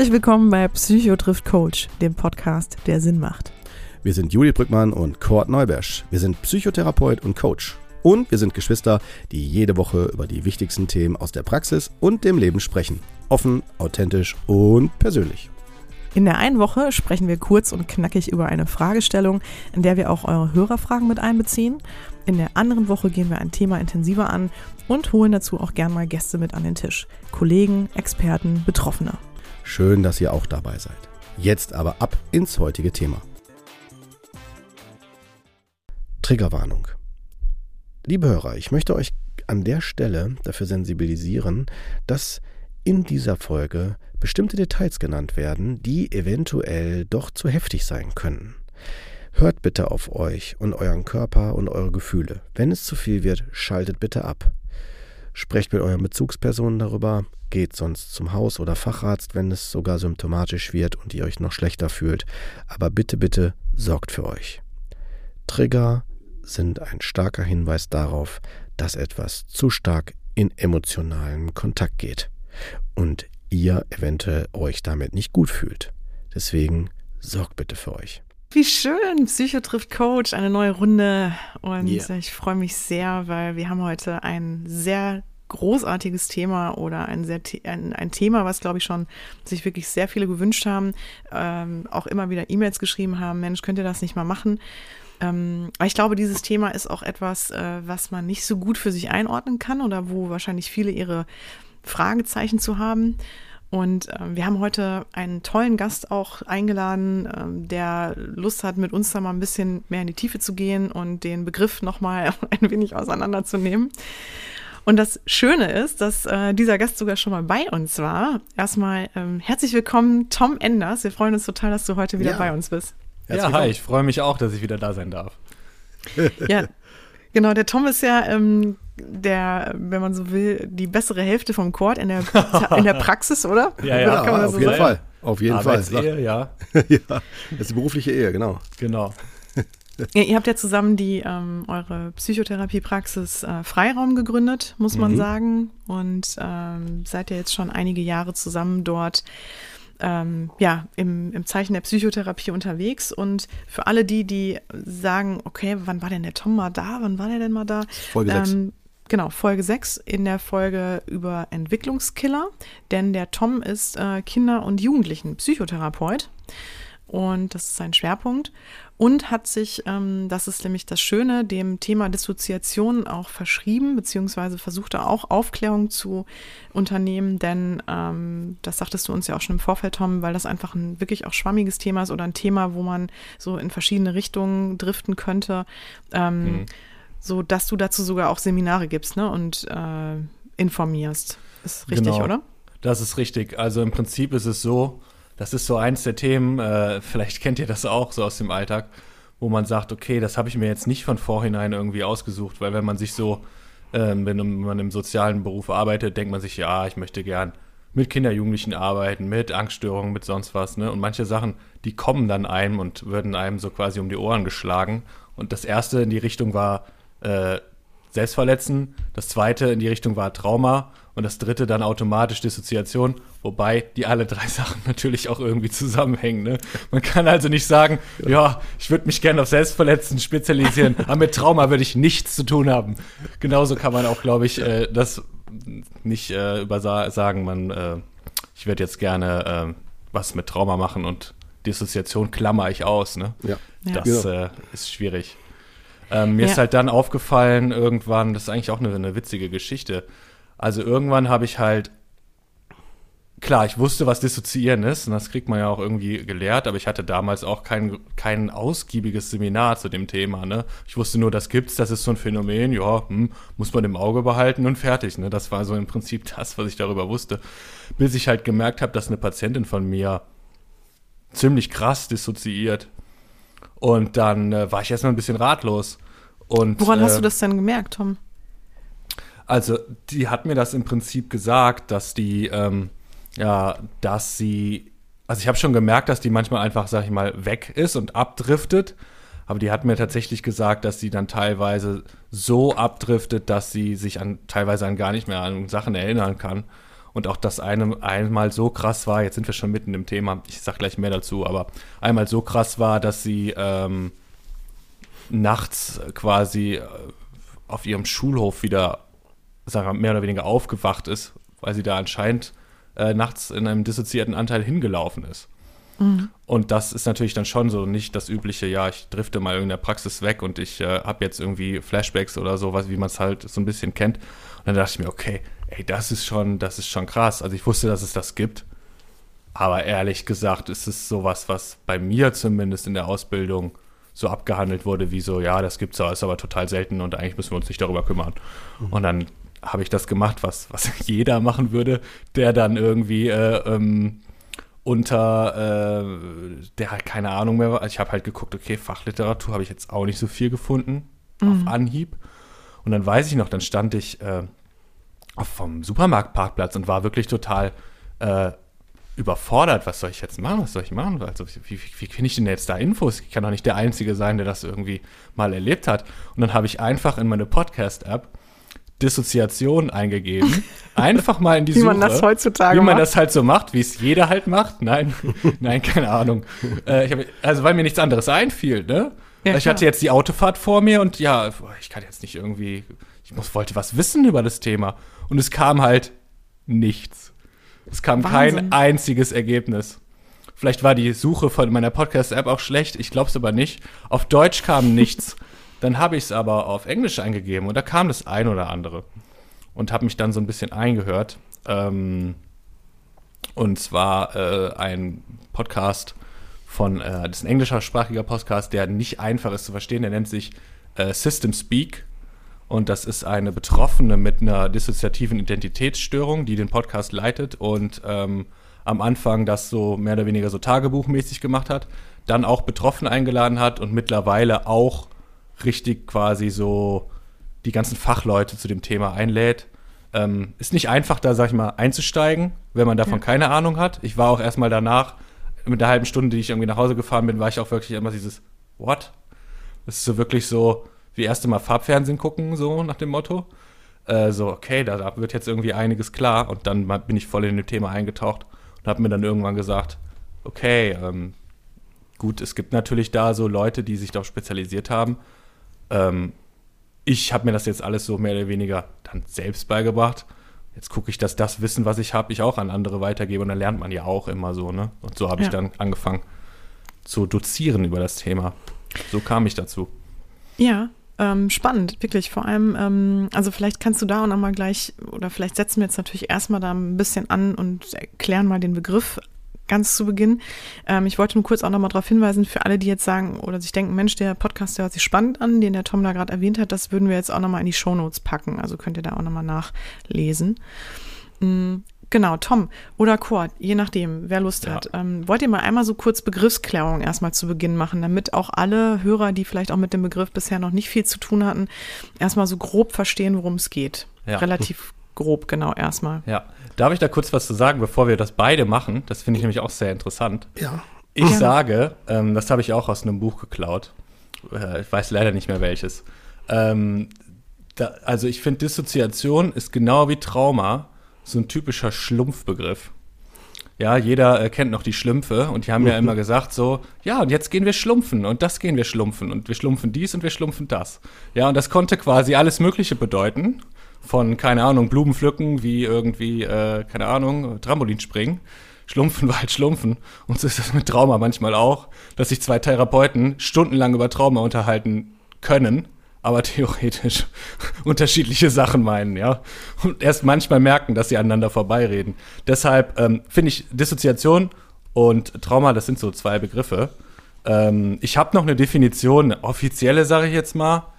Herzlich willkommen bei Psycho trifft Coach, dem Podcast, der Sinn macht. Wir sind Juli Brückmann und Kurt Neubersch. Wir sind Psychotherapeut und Coach. Und wir sind Geschwister, die jede Woche über die wichtigsten Themen aus der Praxis und dem Leben sprechen. Offen, authentisch und persönlich. In der einen Woche sprechen wir kurz und knackig über eine Fragestellung, in der wir auch eure Hörerfragen mit einbeziehen. In der anderen Woche gehen wir ein Thema intensiver an und holen dazu auch gern mal Gäste mit an den Tisch. Kollegen, Experten, Betroffene. Schön, dass ihr auch dabei seid. Jetzt aber ab ins heutige Thema. Triggerwarnung. Liebe Hörer, ich möchte euch an der Stelle dafür sensibilisieren, dass in dieser Folge bestimmte Details genannt werden, die eventuell doch zu heftig sein können. Hört bitte auf euch und euren Körper und eure Gefühle. Wenn es zu viel wird, schaltet bitte ab. Sprecht mit euren Bezugspersonen darüber, geht sonst zum Haus- oder Facharzt, wenn es sogar symptomatisch wird und ihr euch noch schlechter fühlt. Aber bitte, bitte sorgt für euch. Trigger sind ein starker Hinweis darauf, dass etwas zu stark in emotionalen Kontakt geht und ihr eventuell euch damit nicht gut fühlt. Deswegen sorgt bitte für euch. Wie schön, Psycho trifft Coach, eine neue Runde. Und yeah. ich freue mich sehr, weil wir haben heute ein sehr großartiges Thema oder ein, sehr, ein, ein Thema, was, glaube ich, schon sich wirklich sehr viele gewünscht haben, ähm, auch immer wieder E-Mails geschrieben haben, Mensch, könnt ihr das nicht mal machen? Ähm, aber ich glaube, dieses Thema ist auch etwas, äh, was man nicht so gut für sich einordnen kann oder wo wahrscheinlich viele ihre Fragezeichen zu haben. Und äh, wir haben heute einen tollen Gast auch eingeladen, äh, der Lust hat, mit uns da mal ein bisschen mehr in die Tiefe zu gehen und den Begriff nochmal ein wenig auseinanderzunehmen. Und das Schöne ist, dass äh, dieser Gast sogar schon mal bei uns war. Erstmal ähm, herzlich willkommen, Tom Enders. Wir freuen uns total, dass du heute wieder ja. bei uns bist. Herzlich ja, hi, ich freue mich auch, dass ich wieder da sein darf. ja, genau. Der Tom ist ja ähm, der, wenn man so will, die bessere Hälfte vom Chord in der, in der Praxis, oder? Ja, ja, ja auf so jeden sagen? Fall. Auf jeden Fall. Ehe, ja. ja. Das ist die berufliche Ehe, genau. Genau. Ja, ihr habt ja zusammen die ähm, eure Psychotherapiepraxis äh, Freiraum gegründet, muss man mhm. sagen. Und ähm, seid ja jetzt schon einige Jahre zusammen dort ähm, ja, im, im Zeichen der Psychotherapie unterwegs. Und für alle die, die sagen, okay, wann war denn der Tom mal da? Wann war der denn mal da? Folge 6. Genau, Folge 6 in der Folge über Entwicklungskiller, denn der Tom ist äh, Kinder- und Jugendlichen-Psychotherapeut. Und das ist sein Schwerpunkt. Und hat sich, ähm, das ist nämlich das Schöne, dem Thema Dissoziation auch verschrieben, beziehungsweise versucht er auch Aufklärung zu unternehmen, denn ähm, das sagtest du uns ja auch schon im Vorfeld, Tom, weil das einfach ein wirklich auch schwammiges Thema ist oder ein Thema, wo man so in verschiedene Richtungen driften könnte. Ähm, mhm so dass du dazu sogar auch Seminare gibst ne? und äh, informierst. Ist richtig, genau. oder? Das ist richtig. Also im Prinzip ist es so, das ist so eins der Themen, äh, vielleicht kennt ihr das auch so aus dem Alltag, wo man sagt, okay, das habe ich mir jetzt nicht von vorhinein irgendwie ausgesucht, weil wenn man sich so, äh, wenn man im sozialen Beruf arbeitet, denkt man sich, ja, ich möchte gern mit Kinder, Jugendlichen arbeiten, mit Angststörungen, mit sonst was, ne? Und manche Sachen, die kommen dann einem und würden einem so quasi um die Ohren geschlagen. Und das erste in die Richtung war, äh, Selbstverletzen, das zweite in die Richtung war Trauma und das dritte dann automatisch Dissoziation, wobei die alle drei Sachen natürlich auch irgendwie zusammenhängen. Ne? Man kann also nicht sagen, ja, ich würde mich gerne auf Selbstverletzen spezialisieren, aber mit Trauma würde ich nichts zu tun haben. Genauso kann man auch, glaube ich, äh, das nicht äh, übersagen, man, äh, ich werde jetzt gerne äh, was mit Trauma machen und Dissoziation klammer ich aus. Ne? Ja. Das genau. Ist schwierig. Ähm, mir ja. ist halt dann aufgefallen, irgendwann, das ist eigentlich auch eine, eine witzige Geschichte. Also irgendwann habe ich halt, klar, ich wusste, was Dissoziieren ist, und das kriegt man ja auch irgendwie gelehrt, aber ich hatte damals auch kein, kein ausgiebiges Seminar zu dem Thema. Ne? Ich wusste nur, das gibt's, das ist so ein Phänomen, ja, hm, muss man im Auge behalten und fertig. Ne? Das war so im Prinzip das, was ich darüber wusste. Bis ich halt gemerkt habe, dass eine Patientin von mir ziemlich krass dissoziiert und dann äh, war ich erstmal ein bisschen ratlos. Und, Woran äh, hast du das denn gemerkt, Tom? Also, die hat mir das im Prinzip gesagt, dass die, ähm, ja, dass sie, also ich habe schon gemerkt, dass die manchmal einfach, sag ich mal, weg ist und abdriftet. Aber die hat mir tatsächlich gesagt, dass sie dann teilweise so abdriftet, dass sie sich an, teilweise an gar nicht mehr an Sachen erinnern kann. Und auch das eine einmal so krass war, jetzt sind wir schon mitten im Thema, ich sag gleich mehr dazu, aber einmal so krass war, dass sie ähm, nachts quasi äh, auf ihrem Schulhof wieder, sagen wir, mehr oder weniger aufgewacht ist, weil sie da anscheinend äh, nachts in einem dissoziierten Anteil hingelaufen ist. Mhm. Und das ist natürlich dann schon so nicht das übliche, ja, ich drifte mal in der Praxis weg und ich äh, habe jetzt irgendwie Flashbacks oder sowas, wie man es halt so ein bisschen kennt. Und dann dachte ich mir, okay, ey, das ist schon, das ist schon krass. Also ich wusste, dass es das gibt. Aber ehrlich gesagt ist es sowas, was bei mir zumindest in der Ausbildung so abgehandelt wurde, wie so, ja, das gibt's ja, ist aber total selten und eigentlich müssen wir uns nicht darüber kümmern. Mhm. Und dann habe ich das gemacht, was, was jeder machen würde, der dann irgendwie äh, ähm, unter, äh, der halt keine Ahnung mehr war. Also ich habe halt geguckt, okay, Fachliteratur habe ich jetzt auch nicht so viel gefunden mhm. auf Anhieb. Und dann weiß ich noch, dann stand ich äh, vom Supermarktparkplatz und war wirklich total äh, überfordert. Was soll ich jetzt machen? Was soll ich machen? Also, wie, wie, wie finde ich denn jetzt da Infos? Ich kann doch nicht der Einzige sein, der das irgendwie mal erlebt hat. Und dann habe ich einfach in meine Podcast-App Dissoziation eingegeben. Einfach mal in die wie Suche. Wie man das heutzutage Wie man macht. das halt so macht, wie es jeder halt macht. Nein, nein, keine Ahnung. Äh, hab, also, weil mir nichts anderes einfiel, ne? Ja, ich klar. hatte jetzt die Autofahrt vor mir und ja, ich kann jetzt nicht irgendwie, ich muss, wollte was wissen über das Thema. Und es kam halt nichts. Es kam Wahnsinn. kein einziges Ergebnis. Vielleicht war die Suche von meiner Podcast-App auch schlecht, ich glaube es aber nicht. Auf Deutsch kam nichts. Dann habe ich es aber auf Englisch eingegeben und da kam das ein oder andere. Und habe mich dann so ein bisschen eingehört. Ähm, und zwar äh, ein Podcast von, äh, das ist ein englischsprachiger Podcast, der nicht einfach ist zu verstehen. Der nennt sich äh, System Speak. Und das ist eine Betroffene mit einer dissoziativen Identitätsstörung, die den Podcast leitet und ähm, am Anfang das so mehr oder weniger so tagebuchmäßig gemacht hat, dann auch Betroffene eingeladen hat und mittlerweile auch richtig quasi so die ganzen Fachleute zu dem Thema einlädt. Ähm, ist nicht einfach, da, sag ich mal, einzusteigen, wenn man davon ja. keine Ahnung hat. Ich war auch erstmal danach, mit der halben Stunde, die ich irgendwie nach Hause gefahren bin, war ich auch wirklich immer dieses What? Das ist so wirklich so, wie erste Mal Farbfernsehen gucken, so nach dem Motto. Äh, so, okay, da, da, wird jetzt irgendwie einiges klar. Und dann bin ich voll in dem Thema eingetaucht und habe mir dann irgendwann gesagt, okay, ähm, gut, es gibt natürlich da so Leute, die sich darauf spezialisiert haben ähm, ich habe mir das jetzt alles so mehr oder weniger dann selbst beigebracht. Jetzt gucke ich, dass das Wissen, was ich habe, ich auch an andere weitergebe. Und dann lernt man ja auch immer so, ne? Und so habe ja. ich dann angefangen zu dozieren über das Thema. So kam ich dazu. Ja, ähm, spannend, wirklich. Vor allem, ähm, also vielleicht kannst du da auch nochmal gleich, oder vielleicht setzen wir jetzt natürlich erstmal da ein bisschen an und erklären mal den Begriff ganz zu Beginn. Ähm, ich wollte nur kurz auch nochmal darauf hinweisen, für alle, die jetzt sagen oder sich denken, Mensch, der Podcast, der hört sich spannend an, den der Tom da gerade erwähnt hat, das würden wir jetzt auch nochmal in die Shownotes packen. Also könnt ihr da auch nochmal nachlesen. Genau, Tom oder Kurt, je nachdem, wer Lust ja. hat. Ähm, wollt ihr mal einmal so kurz Begriffsklärung erstmal zu Beginn machen, damit auch alle Hörer, die vielleicht auch mit dem Begriff bisher noch nicht viel zu tun hatten, erstmal so grob verstehen, worum es geht. Ja. Relativ grob, genau, erstmal. Ja, Darf ich da kurz was zu sagen, bevor wir das beide machen? Das finde ich nämlich auch sehr interessant. Ja. Ich ja. sage, ähm, das habe ich auch aus einem Buch geklaut. Äh, ich weiß leider nicht mehr welches. Ähm, da, also ich finde, Dissoziation ist genau wie Trauma so ein typischer Schlumpfbegriff. Ja, jeder äh, kennt noch die Schlümpfe und die haben mhm. ja immer gesagt so, ja, und jetzt gehen wir schlumpfen und das gehen wir schlumpfen und wir schlumpfen dies und wir schlumpfen das. Ja, und das konnte quasi alles Mögliche bedeuten von, keine Ahnung, Blumen pflücken, wie irgendwie, äh, keine Ahnung, Trampolin springen. Schlumpfen war halt Schlumpfen. Und so ist das mit Trauma manchmal auch, dass sich zwei Therapeuten stundenlang über Trauma unterhalten können, aber theoretisch unterschiedliche Sachen meinen, ja. Und erst manchmal merken, dass sie aneinander vorbeireden. Deshalb ähm, finde ich Dissoziation und Trauma, das sind so zwei Begriffe. Ähm, ich habe noch eine Definition, eine offizielle, sage ich jetzt mal.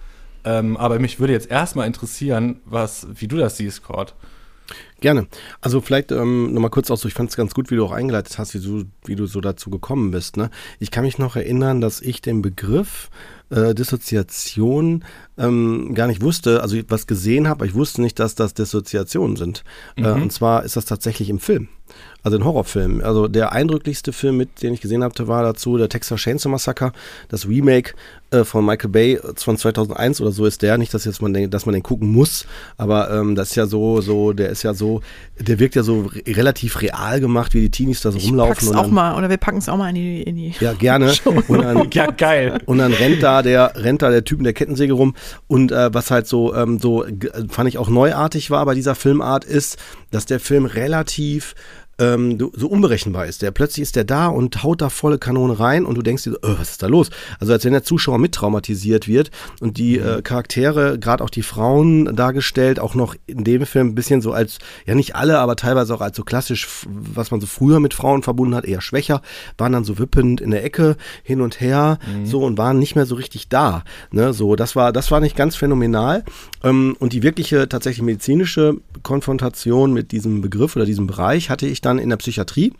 Ähm, aber mich würde jetzt erstmal interessieren, was, wie du das siehst, Cord. Gerne. Also vielleicht ähm, nochmal kurz auch so, ich fand es ganz gut, wie du auch eingeleitet hast, wie du, wie du so dazu gekommen bist. Ne? Ich kann mich noch erinnern, dass ich den Begriff äh, Dissoziation ähm, gar nicht wusste, also was gesehen habe, aber ich wusste nicht, dass das Dissoziationen sind. Äh, mhm. Äh, und zwar ist das tatsächlich im Film. Also ein Horrorfilm. Also der eindrücklichste Film, mit den ich gesehen habe, war dazu der Texas Chainsaw Massacre, das Remake äh, von Michael Bay von 2001 oder so ist der. Nicht, dass jetzt man den, dass man den gucken muss, aber ähm, das ist ja so, so, der ist ja so, der wirkt ja so re relativ real gemacht, wie die Teenies da so ich rumlaufen. Pack's und dann, auch mal oder wir packen es auch mal in die, in die. Ja gerne. Und dann, ja geil. Und dann rennt da der rennt da der Typ in der Kettensäge rum und äh, was halt so ähm, so fand ich auch neuartig war bei dieser Filmart ist, dass der Film relativ ähm, so unberechenbar ist. Der plötzlich ist der da und haut da volle Kanone rein und du denkst dir, oh, was ist da los? Also als wenn der Zuschauer mittraumatisiert wird und die mhm. äh, Charaktere, gerade auch die Frauen dargestellt, auch noch in dem Film ein bisschen so als, ja nicht alle, aber teilweise auch als so klassisch, was man so früher mit Frauen verbunden hat, eher schwächer, waren dann so wippend in der Ecke hin und her, mhm. so und waren nicht mehr so richtig da. Ne? So, das war, das war nicht ganz phänomenal. Ähm, und die wirkliche tatsächlich medizinische Konfrontation mit diesem Begriff oder diesem Bereich hatte ich dann in der Psychiatrie.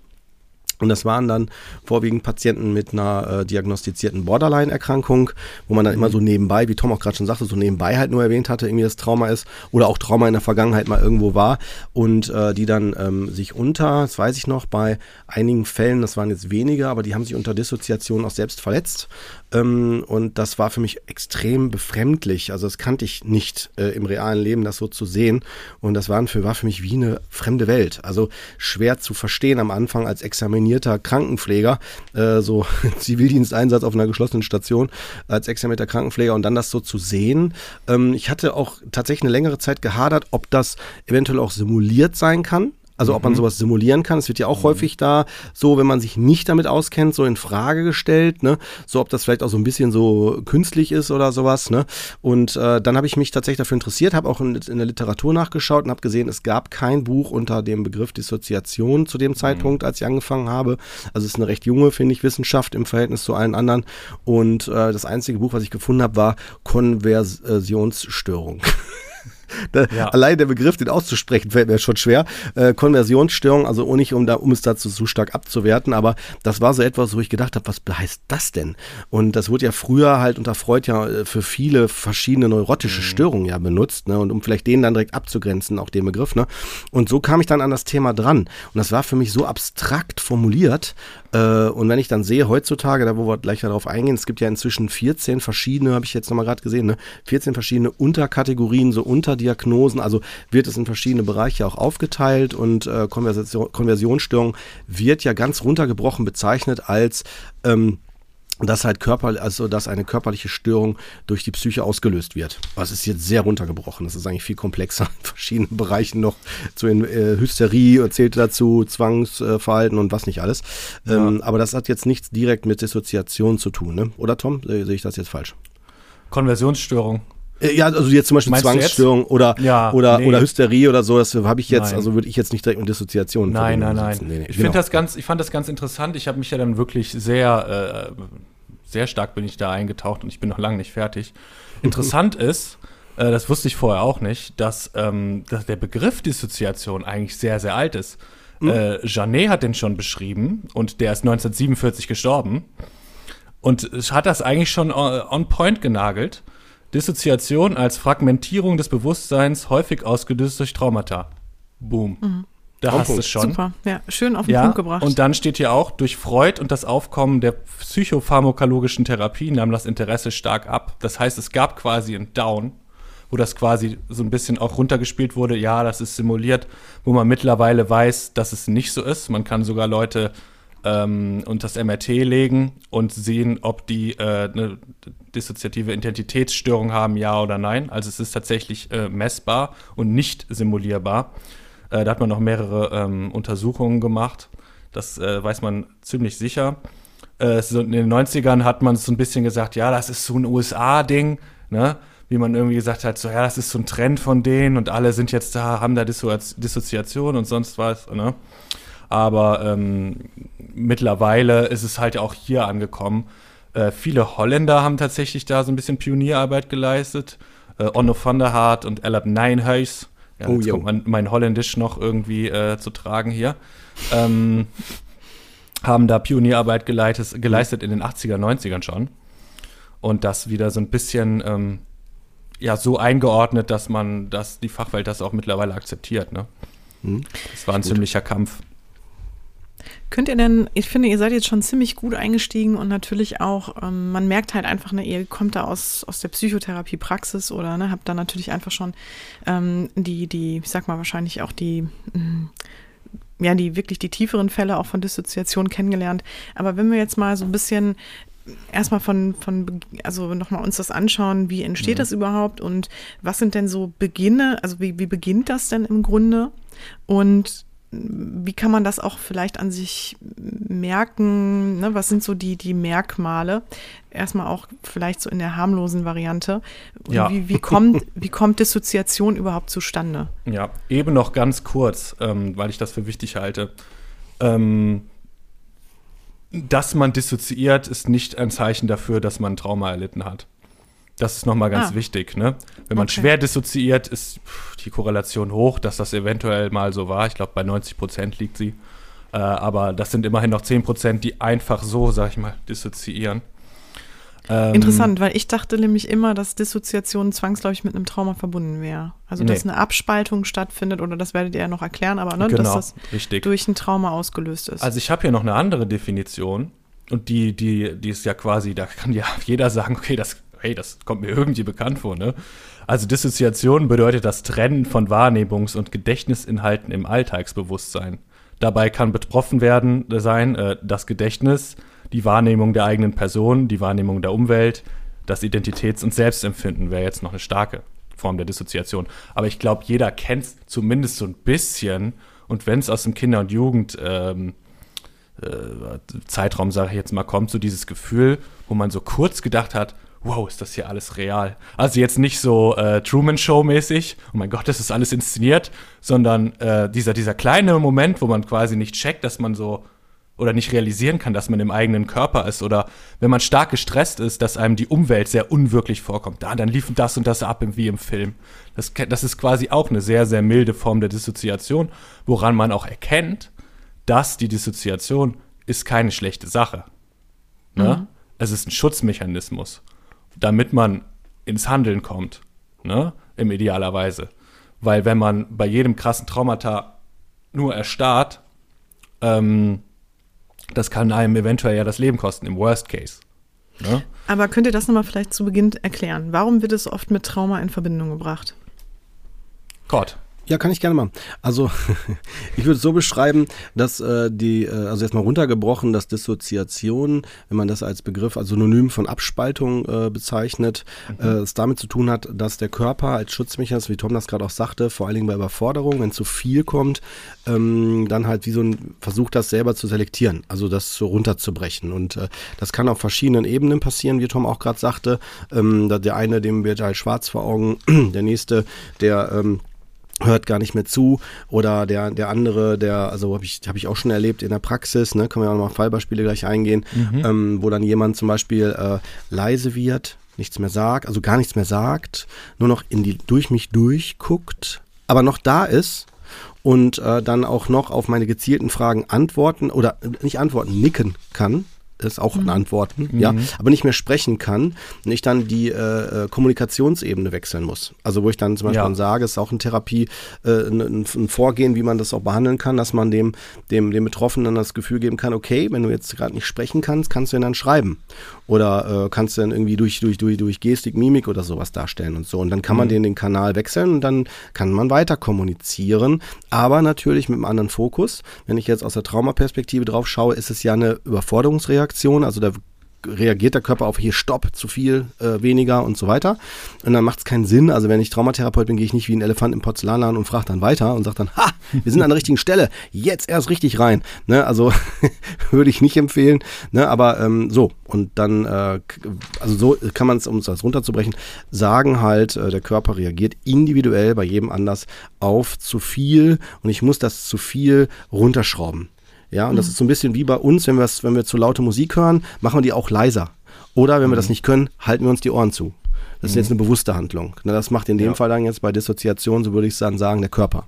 Und das waren dann vorwiegend Patienten mit einer äh, diagnostizierten Borderline-Erkrankung, wo man dann immer so nebenbei, wie Tom auch gerade schon sagte, so nebenbei halt nur erwähnt hatte, irgendwie das Trauma ist oder auch Trauma in der Vergangenheit mal irgendwo war und äh, die dann ähm, sich unter, das weiß ich noch, bei einigen Fällen, das waren jetzt wenige, aber die haben sich unter Dissoziation auch selbst verletzt ähm, und das war für mich extrem befremdlich. Also das kannte ich nicht äh, im realen Leben, das so zu sehen. Und das war für, war für mich wie eine fremde Welt. Also schwer zu verstehen am Anfang als examinierter Krankenpfleger, äh, so Zivildiensteinsatz auf einer geschlossenen Station als examinierter Krankenpfleger und dann das so zu sehen. Ähm, ich hatte auch tatsächlich eine längere Zeit gehadert, ob das eventuell auch simuliert sein kann. Also ob man mhm. sowas simulieren kann. Es wird ja auch mhm. häufig da so, wenn man sich nicht damit auskennt, so in Frage gestellt, ne? So ob das vielleicht auch so ein bisschen so künstlich ist oder sowas, ne? Und äh, dann habe ich mich tatsächlich dafür interessiert, habe auch in, in, der Literatur nachgeschaut und habe gesehen, es gab kein Buch unter dem Begriff Dissoziation zu dem Zeitpunkt, mhm. als ich angefangen habe. Also es ist eine recht junge, finde ich, Wissenschaft im Verhältnis zu allen anderen. Und äh, das einzige Buch, was ich gefunden habe, war Konversionsstörung. Da, ja. Allein der Begriff, den auszusprechen, fällt mir schon schwer. Äh, Konversionsstörung, also nicht um, da, um es dazu zu stark abzuwerten, aber das war so etwas, wo ich gedacht habe, was heißt das denn? Und das wurde ja früher halt unter Freud ja äh, für viele verschiedene neurotische mhm. Störungen ja benutzt, ne? Und um vielleicht den dann direkt abzugrenzen, auch den Begriff, ne? Und so kam ich dann an das Thema dran. Und das war für mich so abstrakt formuliert. Äh, und wenn ich dann sehe, heutzutage, da wo wir gleich darauf eingehen, es gibt ja inzwischen 14 verschiedene, habe ich jetzt nochmal gerade gesehen, ne? 14 verschiedene Unterkategorien, so unter Diagnosen, also wird es in verschiedene Bereiche auch aufgeteilt und äh, Konversionsstörung wird ja ganz runtergebrochen bezeichnet als ähm, dass halt Körper, also dass eine körperliche Störung durch die Psyche ausgelöst wird. Das ist jetzt sehr runtergebrochen. Das ist eigentlich viel komplexer in verschiedenen Bereichen noch. Zu äh, Hysterie zählt dazu, Zwangsverhalten und was nicht alles. Ja. Ähm, aber das hat jetzt nichts direkt mit Dissoziation zu tun, ne? Oder Tom? Sehe ich das jetzt falsch? Konversionsstörung. Äh, ja, also jetzt zum Beispiel Meinst Zwangsstörung oder, ja, oder, nee. oder Hysterie oder so, das habe ich jetzt, nein. also würde ich jetzt nicht direkt mit Dissoziation Nein, nein, nein. Nee, nee, ich genau. das ganz, ich fand das ganz interessant. Ich habe mich ja dann wirklich sehr, äh, sehr stark bin ich da eingetaucht und ich bin noch lange nicht fertig. Interessant ist, äh, das wusste ich vorher auch nicht, dass, ähm, dass der Begriff Dissoziation eigentlich sehr, sehr alt ist. Mhm. Äh, Janet hat den schon beschrieben und der ist 1947 gestorben und hat das eigentlich schon on, on point genagelt. Dissoziation als Fragmentierung des Bewusstseins, häufig ausgelöst durch Traumata. Boom. Mhm. Da hast du es schon. Super, ja, schön auf den ja, Punkt gebracht. Und dann steht hier auch, durch Freud und das Aufkommen der psychopharmakologischen Therapie nahm das Interesse stark ab. Das heißt, es gab quasi ein Down, wo das quasi so ein bisschen auch runtergespielt wurde. Ja, das ist simuliert, wo man mittlerweile weiß, dass es nicht so ist. Man kann sogar Leute ähm, und das MRT legen und sehen, ob die äh, eine dissoziative Identitätsstörung haben, ja oder nein. Also es ist tatsächlich äh, messbar und nicht simulierbar. Äh, da hat man noch mehrere ähm, Untersuchungen gemacht. Das äh, weiß man ziemlich sicher. Äh, in den 90ern hat man so ein bisschen gesagt, ja, das ist so ein USA-Ding, ne? wie man irgendwie gesagt hat, so ja, das ist so ein Trend von denen und alle sind jetzt da, haben da Dissoziation und sonst was. Ne? Aber ähm, mittlerweile ist es halt auch hier angekommen. Äh, viele Holländer haben tatsächlich da so ein bisschen Pionierarbeit geleistet. Äh, Onno van der Hart und Elab Nijnhuis. Ja, oh, jetzt kommt mein, mein, Holländisch noch irgendwie äh, zu tragen hier. Ähm, haben da Pionierarbeit geleitet, geleistet in den 80er, 90ern schon. und das wieder so ein bisschen ähm, ja so eingeordnet, dass man, dass die Fachwelt das auch mittlerweile akzeptiert. Ne? Hm. Das war ein ziemlicher Kampf. Könnt ihr denn, ich finde, ihr seid jetzt schon ziemlich gut eingestiegen und natürlich auch, ähm, man merkt halt einfach, ne, ihr kommt da aus, aus der Psychotherapie-Praxis oder ne, habt da natürlich einfach schon ähm, die, die, ich sag mal wahrscheinlich auch die, mh, mm, ja, die wirklich die tieferen Fälle auch von Dissoziation kennengelernt. Aber wenn wir jetzt mal so ein bisschen erstmal von, von, also nochmal uns das anschauen, wie entsteht ja. das überhaupt und was sind denn so Beginne, also wie, wie beginnt das denn im Grunde? Und wie kann man das auch vielleicht an sich merken? Ne? Was sind so die, die Merkmale? Erstmal auch vielleicht so in der harmlosen Variante. Ja. Wie, wie, kommt, wie kommt Dissoziation überhaupt zustande? Ja, eben noch ganz kurz, ähm, weil ich das für wichtig halte. Ähm, dass man dissoziiert, ist nicht ein Zeichen dafür, dass man ein Trauma erlitten hat. Das ist nochmal ganz ah. wichtig. Ne? Wenn man okay. schwer dissoziiert, ist die Korrelation hoch, dass das eventuell mal so war. Ich glaube, bei 90 Prozent liegt sie. Äh, aber das sind immerhin noch 10 Prozent, die einfach so, sag ich mal, dissoziieren. Ähm, Interessant, weil ich dachte nämlich immer, dass Dissoziation zwangsläufig mit einem Trauma verbunden wäre. Also, dass nee. eine Abspaltung stattfindet, oder das werdet ihr ja noch erklären, aber ne, genau, dass das richtig. durch ein Trauma ausgelöst ist. Also, ich habe hier noch eine andere Definition. Und die, die, die ist ja quasi, da kann ja jeder sagen, okay, das hey, das kommt mir irgendwie bekannt vor, ne? Also Dissoziation bedeutet das Trennen von Wahrnehmungs- und Gedächtnisinhalten im Alltagsbewusstsein. Dabei kann betroffen werden äh, sein äh, das Gedächtnis, die Wahrnehmung der eigenen Person, die Wahrnehmung der Umwelt, das Identitäts- und Selbstempfinden wäre jetzt noch eine starke Form der Dissoziation. Aber ich glaube, jeder kennt zumindest so ein bisschen. Und wenn es aus dem Kinder- und Jugend ähm, äh, sage ich jetzt mal, kommt, so dieses Gefühl, wo man so kurz gedacht hat, wow, ist das hier alles real. Also jetzt nicht so äh, Truman Show mäßig, oh mein Gott, das ist alles inszeniert, sondern äh, dieser, dieser kleine Moment, wo man quasi nicht checkt, dass man so oder nicht realisieren kann, dass man im eigenen Körper ist oder wenn man stark gestresst ist, dass einem die Umwelt sehr unwirklich vorkommt. Da, dann lief das und das ab wie im Film. Das, das ist quasi auch eine sehr, sehr milde Form der Dissoziation, woran man auch erkennt, dass die Dissoziation ist keine schlechte Sache. Ne? Mhm. Es ist ein Schutzmechanismus damit man ins Handeln kommt, ne? Im idealerweise. Weil wenn man bei jedem krassen Traumata nur erstarrt, ähm, das kann einem eventuell ja das Leben kosten, im Worst Case. Ne? Aber könnt ihr das nochmal vielleicht zu Beginn erklären? Warum wird es oft mit Trauma in Verbindung gebracht? Gott. Ja, kann ich gerne machen. Also ich würde es so beschreiben, dass äh, die, äh, also erstmal runtergebrochen, dass Dissoziation, wenn man das als Begriff, als Synonym von Abspaltung äh, bezeichnet, mhm. äh, es damit zu tun hat, dass der Körper als Schutzmechanismus, wie Tom das gerade auch sagte, vor allen Dingen bei Überforderung, wenn zu viel kommt, ähm, dann halt wie so ein versucht, das selber zu selektieren, also das so runterzubrechen. Und äh, das kann auf verschiedenen Ebenen passieren, wie Tom auch gerade sagte. Ähm, der eine, dem wird halt schwarz vor Augen, der nächste, der ähm, hört gar nicht mehr zu oder der der andere der also habe ich habe ich auch schon erlebt in der Praxis ne können wir auch noch mal Fallbeispiele gleich eingehen mhm. ähm, wo dann jemand zum Beispiel äh, leise wird nichts mehr sagt also gar nichts mehr sagt nur noch in die durch mich durchguckt aber noch da ist und äh, dann auch noch auf meine gezielten Fragen antworten oder nicht antworten nicken kann ist auch mhm. an Antworten, mhm. ja, aber nicht mehr sprechen kann und ich dann die äh, äh, Kommunikationsebene wechseln muss. Also wo ich dann zum Beispiel ja. sage, es ist auch in Therapie äh, ein, ein, Vorgehen, wie man das auch behandeln kann, dass man dem, dem, dem Betroffenen das Gefühl geben kann, okay, wenn du jetzt gerade nicht sprechen kannst, kannst du ihn dann schreiben. Oder äh, kannst du dann irgendwie durch, durch, durch, durch Gestik, Mimik oder sowas darstellen und so. Und dann kann man mhm. den, den Kanal wechseln und dann kann man weiter kommunizieren, aber natürlich mit einem anderen Fokus. Wenn ich jetzt aus der Traumaperspektive drauf schaue, ist es ja eine Überforderungsreaktion, also da reagiert der Körper auf hier Stopp, zu viel, äh, weniger und so weiter. Und dann macht es keinen Sinn. Also wenn ich Traumatherapeut bin, gehe ich nicht wie ein Elefant im Porzellanladen und frage dann weiter und sage dann, ha, wir sind an der richtigen Stelle, jetzt erst richtig rein. Ne, also würde ich nicht empfehlen. Ne, aber ähm, so, und dann, äh, also so kann man es, um das runterzubrechen, sagen halt, äh, der Körper reagiert individuell bei jedem anders auf zu viel und ich muss das zu viel runterschrauben. Ja, und mhm. das ist so ein bisschen wie bei uns, wenn, wenn wir zu laute Musik hören, machen wir die auch leiser. Oder wenn wir das mhm. nicht können, halten wir uns die Ohren zu. Das ist jetzt mhm. eine bewusste Handlung. Das macht in dem ja. Fall dann jetzt bei Dissoziation, so würde ich dann sagen, der Körper.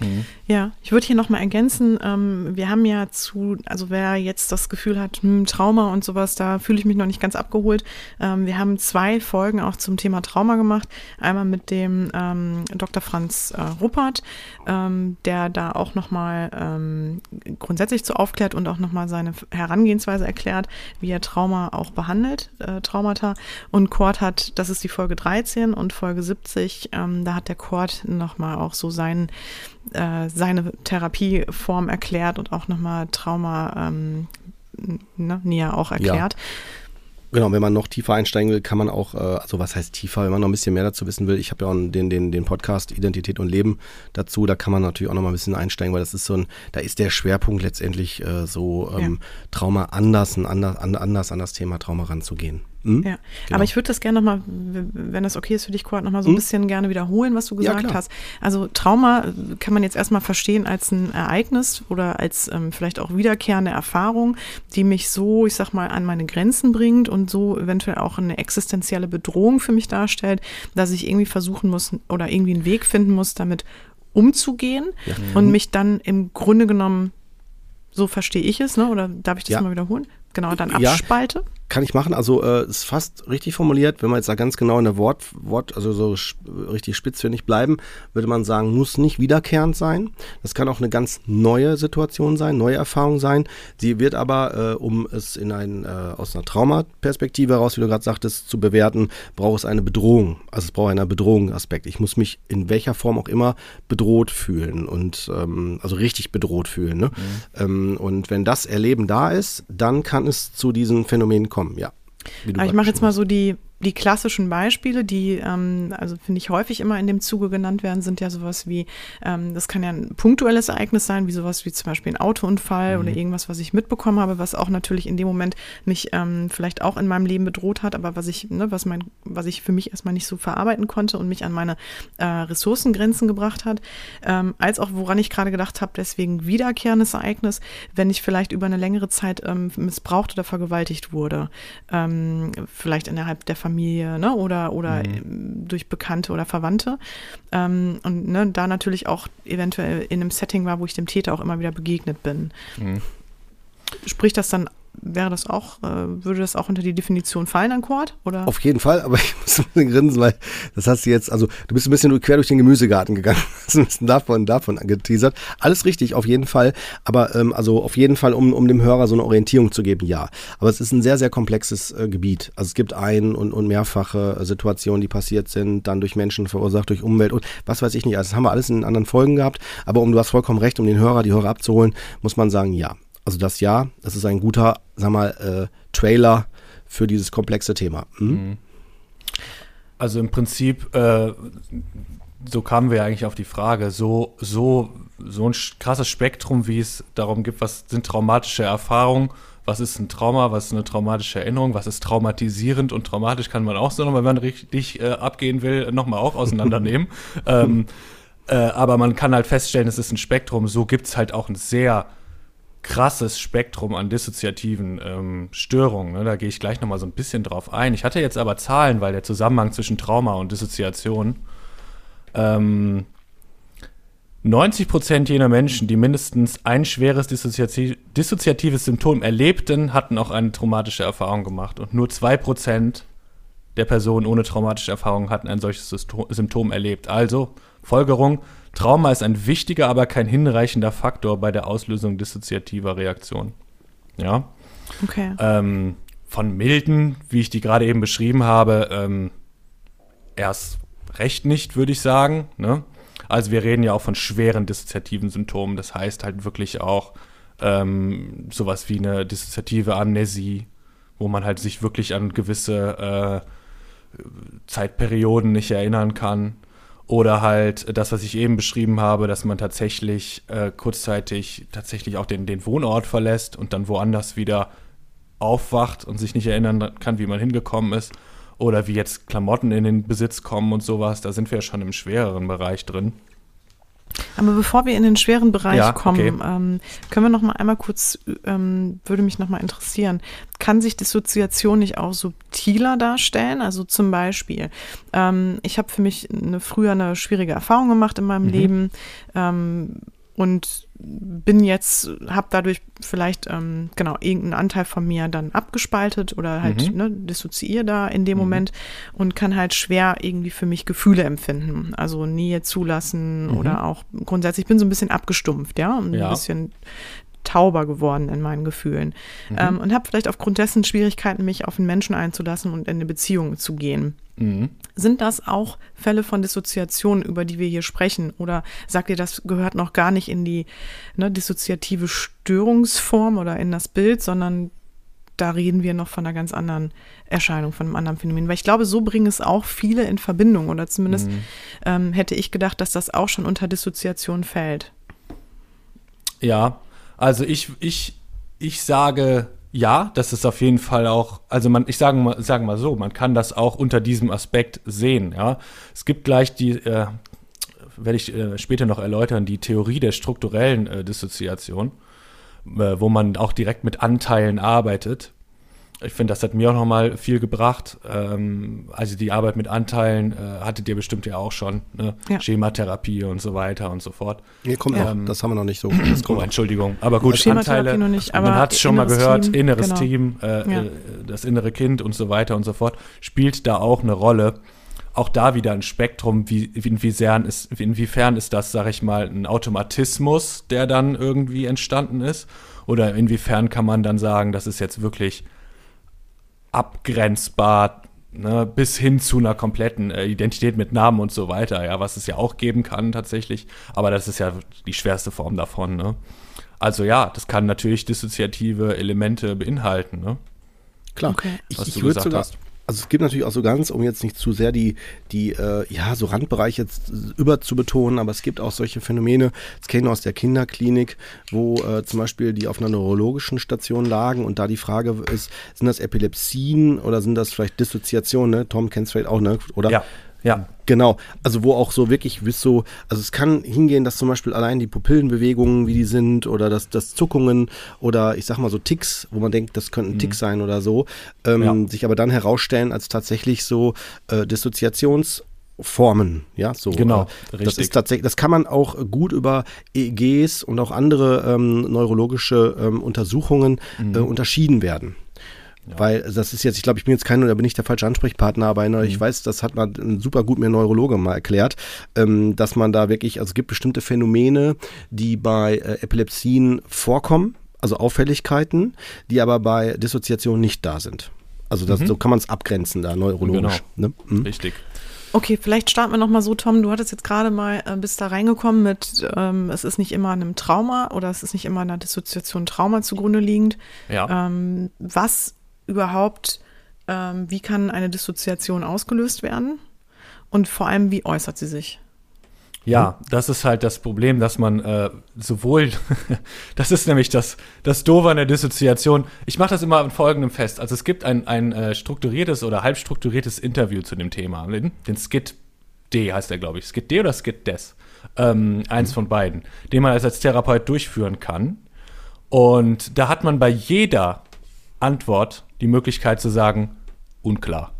Mhm. Ja, ich würde hier nochmal ergänzen, ähm, wir haben ja zu, also wer jetzt das Gefühl hat, hm, Trauma und sowas, da fühle ich mich noch nicht ganz abgeholt. Ähm, wir haben zwei Folgen auch zum Thema Trauma gemacht. Einmal mit dem ähm, Dr. Franz äh, Ruppert, ähm, der da auch nochmal ähm, grundsätzlich zu aufklärt und auch nochmal seine Herangehensweise erklärt, wie er Trauma auch behandelt, äh, Traumata. Und Kurt hat, das ist die Folge 13 und Folge 70, ähm, da hat der Kurt nochmal auch so seinen äh, seine Therapieform erklärt und auch nochmal Trauma ähm, ne, näher auch erklärt. Ja. Genau, wenn man noch tiefer einsteigen will, kann man auch, äh, also was heißt tiefer, wenn man noch ein bisschen mehr dazu wissen will, ich habe ja auch den, den, den Podcast Identität und Leben dazu, da kann man natürlich auch noch mal ein bisschen einsteigen, weil das ist so ein, da ist der Schwerpunkt letztendlich äh, so ähm, ja. Trauma anders, ein anders, anders an das Thema Trauma ranzugehen. Mhm. Ja, genau. aber ich würde das gerne nochmal, wenn das okay ist für dich, Kurt, nochmal so ein mhm. bisschen gerne wiederholen, was du gesagt ja, hast. Also Trauma kann man jetzt erstmal verstehen als ein Ereignis oder als ähm, vielleicht auch wiederkehrende Erfahrung, die mich so, ich sag mal, an meine Grenzen bringt und so eventuell auch eine existenzielle Bedrohung für mich darstellt, dass ich irgendwie versuchen muss oder irgendwie einen Weg finden muss, damit umzugehen ja. und mhm. mich dann im Grunde genommen so verstehe ich es, ne? Oder darf ich das ja. mal wiederholen? Genau, dann abspalte. Ja, kann ich machen. Also äh, ist fast richtig formuliert. Wenn man jetzt da ganz genau in der Wort, Wort also so richtig spitzfindig bleiben, würde man sagen, muss nicht wiederkehrend sein. Das kann auch eine ganz neue Situation sein, neue Erfahrung sein. Sie wird aber, äh, um es in ein, äh, aus einer Traumaperspektive heraus, wie du gerade sagtest, zu bewerten, braucht es eine Bedrohung. Also es braucht einen Bedrohungsaspekt. Ich muss mich in welcher Form auch immer bedroht fühlen und ähm, also richtig bedroht fühlen. Ne? Mhm. Ähm, und wenn das Erleben da ist, dann kann es zu diesen Phänomenen kommen, ja. ich mache jetzt mal so die die klassischen Beispiele, die ähm, also finde ich häufig immer in dem Zuge genannt werden, sind ja sowas wie, ähm, das kann ja ein punktuelles Ereignis sein, wie sowas wie zum Beispiel ein Autounfall mhm. oder irgendwas, was ich mitbekommen habe, was auch natürlich in dem Moment mich ähm, vielleicht auch in meinem Leben bedroht hat, aber was ich, ne, was mein, was ich für mich erstmal nicht so verarbeiten konnte und mich an meine äh, Ressourcengrenzen gebracht hat, ähm, als auch woran ich gerade gedacht habe, deswegen wiederkehrendes Ereignis, wenn ich vielleicht über eine längere Zeit ähm, missbraucht oder vergewaltigt wurde, ähm, vielleicht innerhalb der Familie ne? oder, oder mhm. durch Bekannte oder Verwandte. Ähm, und ne, da natürlich auch eventuell in einem Setting war, wo ich dem Täter auch immer wieder begegnet bin. Mhm. Spricht das dann wäre das auch, äh, würde das auch unter die Definition fallen an Quad? Oder? Auf jeden Fall, aber ich muss ein bisschen grinsen, weil das hast du jetzt, also du bist ein bisschen quer durch den Gemüsegarten gegangen, hast ein bisschen davon, davon angeteasert. Alles richtig, auf jeden Fall, aber ähm, also auf jeden Fall, um, um dem Hörer so eine Orientierung zu geben, ja. Aber es ist ein sehr, sehr komplexes äh, Gebiet. Also es gibt ein- und, und mehrfache Situationen, die passiert sind, dann durch Menschen verursacht, durch Umwelt und was weiß ich nicht. Also das haben wir alles in anderen Folgen gehabt, aber um, du hast vollkommen recht, um den Hörer, die Hörer abzuholen, muss man sagen, ja. Also das ja, das ist ein guter, sag mal, äh, Trailer für dieses komplexe Thema. Hm? Mhm. Also im Prinzip, äh, so kamen wir eigentlich auf die Frage, so, so, so ein krasses Spektrum, wie es darum gibt, was sind traumatische Erfahrungen, was ist ein Trauma, was ist eine traumatische Erinnerung, was ist traumatisierend und traumatisch kann man auch so nochmal, wenn man richtig äh, abgehen will, nochmal auch auseinandernehmen. ähm, äh, aber man kann halt feststellen, es ist ein Spektrum. So gibt es halt auch ein sehr krasses Spektrum an dissoziativen ähm, Störungen. Ne? Da gehe ich gleich nochmal so ein bisschen drauf ein. Ich hatte jetzt aber Zahlen, weil der Zusammenhang zwischen Trauma und Dissoziation. Ähm, 90 Prozent jener Menschen, die mindestens ein schweres dissoziativ dissoziatives Symptom erlebten, hatten auch eine traumatische Erfahrung gemacht. Und nur 2 Prozent der Personen ohne traumatische Erfahrung hatten ein solches Symptom erlebt. Also, Folgerung, Trauma ist ein wichtiger, aber kein hinreichender Faktor bei der Auslösung dissoziativer Reaktionen. Ja. Okay. Ähm, von milden, wie ich die gerade eben beschrieben habe, ähm, erst recht nicht, würde ich sagen. Ne? Also wir reden ja auch von schweren dissoziativen Symptomen. Das heißt halt wirklich auch ähm, sowas wie eine dissoziative Amnesie, wo man halt sich wirklich an gewisse äh, Zeitperioden nicht erinnern kann. Oder halt das, was ich eben beschrieben habe, dass man tatsächlich äh, kurzzeitig tatsächlich auch den, den Wohnort verlässt und dann woanders wieder aufwacht und sich nicht erinnern kann, wie man hingekommen ist. Oder wie jetzt Klamotten in den Besitz kommen und sowas. Da sind wir ja schon im schwereren Bereich drin. Aber bevor wir in den schweren Bereich ja, kommen, okay. ähm, können wir noch mal einmal kurz, ähm, würde mich noch mal interessieren, kann sich Dissoziation nicht auch subtiler darstellen? Also zum Beispiel, ähm, ich habe für mich eine, früher eine schwierige Erfahrung gemacht in meinem mhm. Leben ähm, und bin jetzt, habe dadurch vielleicht, ähm, genau, irgendeinen Anteil von mir dann abgespaltet oder halt, mhm. ne, dissoziiere da in dem mhm. Moment und kann halt schwer irgendwie für mich Gefühle empfinden. Also Nähe zulassen mhm. oder auch grundsätzlich, ich bin so ein bisschen abgestumpft, ja, und ja. ein bisschen tauber geworden in meinen Gefühlen mhm. ähm, und habe vielleicht aufgrund dessen Schwierigkeiten, mich auf einen Menschen einzulassen und in eine Beziehung zu gehen. Mhm. Sind das auch Fälle von Dissoziation, über die wir hier sprechen? Oder sagt ihr, das gehört noch gar nicht in die ne, dissoziative Störungsform oder in das Bild, sondern da reden wir noch von einer ganz anderen Erscheinung, von einem anderen Phänomen. Weil ich glaube, so bringen es auch viele in Verbindung. Oder zumindest mhm. ähm, hätte ich gedacht, dass das auch schon unter Dissoziation fällt. Ja, also ich, ich, ich sage ja, das ist auf jeden Fall auch, also man, ich sage mal, sage mal so, man kann das auch unter diesem Aspekt sehen, ja. Es gibt gleich die, äh, werde ich äh, später noch erläutern, die Theorie der strukturellen äh, Dissoziation, äh, wo man auch direkt mit Anteilen arbeitet ich finde, das hat mir auch nochmal viel gebracht. Ähm, also die Arbeit mit Anteilen äh, hattet ihr bestimmt ja auch schon. Ne? Ja. Schematherapie und so weiter und so fort. Nee, kommt ja. noch. Das haben wir noch nicht so. oh, Entschuldigung. Aber gut, Anteile. Noch nicht, aber man hat es schon mal gehört. Team, inneres genau. Team, äh, ja. Äh, das innere Kind und so weiter und so fort spielt da auch eine Rolle. Auch da wieder ein Spektrum, wie, inwiefern, ist, inwiefern ist das, sag ich mal, ein Automatismus, der dann irgendwie entstanden ist? Oder inwiefern kann man dann sagen, das ist jetzt wirklich abgrenzbar ne, bis hin zu einer kompletten äh, Identität mit Namen und so weiter, ja, was es ja auch geben kann tatsächlich, aber das ist ja die schwerste Form davon, ne? Also ja, das kann natürlich dissoziative Elemente beinhalten, ne? Klar. Okay. Ich, ich würde sogar, hast also es gibt natürlich auch so ganz, um jetzt nicht zu sehr die, die äh, ja, so Randbereiche jetzt über zu betonen, aber es gibt auch solche Phänomene, das kennen wir aus der Kinderklinik, wo äh, zum Beispiel die auf einer neurologischen Station lagen und da die Frage ist, sind das Epilepsien oder sind das vielleicht Dissoziationen, ne? Tom kennt es vielleicht auch, ne? Oder? Ja. Ja. Genau, also wo auch so wirklich bis so, also es kann hingehen, dass zum Beispiel allein die Pupillenbewegungen, wie die sind, oder dass das Zuckungen oder ich sag mal so Ticks, wo man denkt, das könnten mhm. Ticks sein oder so, ähm, ja. sich aber dann herausstellen als tatsächlich so äh, Dissoziationsformen, ja, so. Genau, äh, das ist tatsächlich, das kann man auch gut über EEGs und auch andere ähm, neurologische ähm, Untersuchungen mhm. äh, unterschieden werden. Ja. Weil das ist jetzt, ich glaube, ich bin jetzt kein, da bin ich der falsche Ansprechpartner, aber mhm. ich weiß, das hat man super gut mir Neurologe mal erklärt, ähm, dass man da wirklich, also es gibt bestimmte Phänomene, die bei äh, Epilepsien vorkommen, also Auffälligkeiten, die aber bei Dissoziation nicht da sind. Also das, mhm. so kann man es abgrenzen da neurologisch. Genau. Ne? Mhm. Richtig. Okay, vielleicht starten wir nochmal so, Tom. Du hattest jetzt gerade mal äh, bis da reingekommen mit, ähm, es ist nicht immer einem Trauma oder es ist nicht immer einer Dissoziation Trauma zugrunde liegend. Ja. Ähm, was überhaupt, ähm, wie kann eine Dissoziation ausgelöst werden und vor allem, wie äußert sie sich? Ja, das ist halt das Problem, dass man äh, sowohl, das ist nämlich das, das Doofe an der Dissoziation. Ich mache das immer in folgendem fest. Also es gibt ein, ein äh, strukturiertes oder halb strukturiertes Interview zu dem Thema. Den, den Skit D heißt der, glaube ich. Skit D oder Skit Des? Ähm, eins mhm. von beiden, den man als, als Therapeut durchführen kann. Und da hat man bei jeder Antwort die Möglichkeit zu sagen, unklar.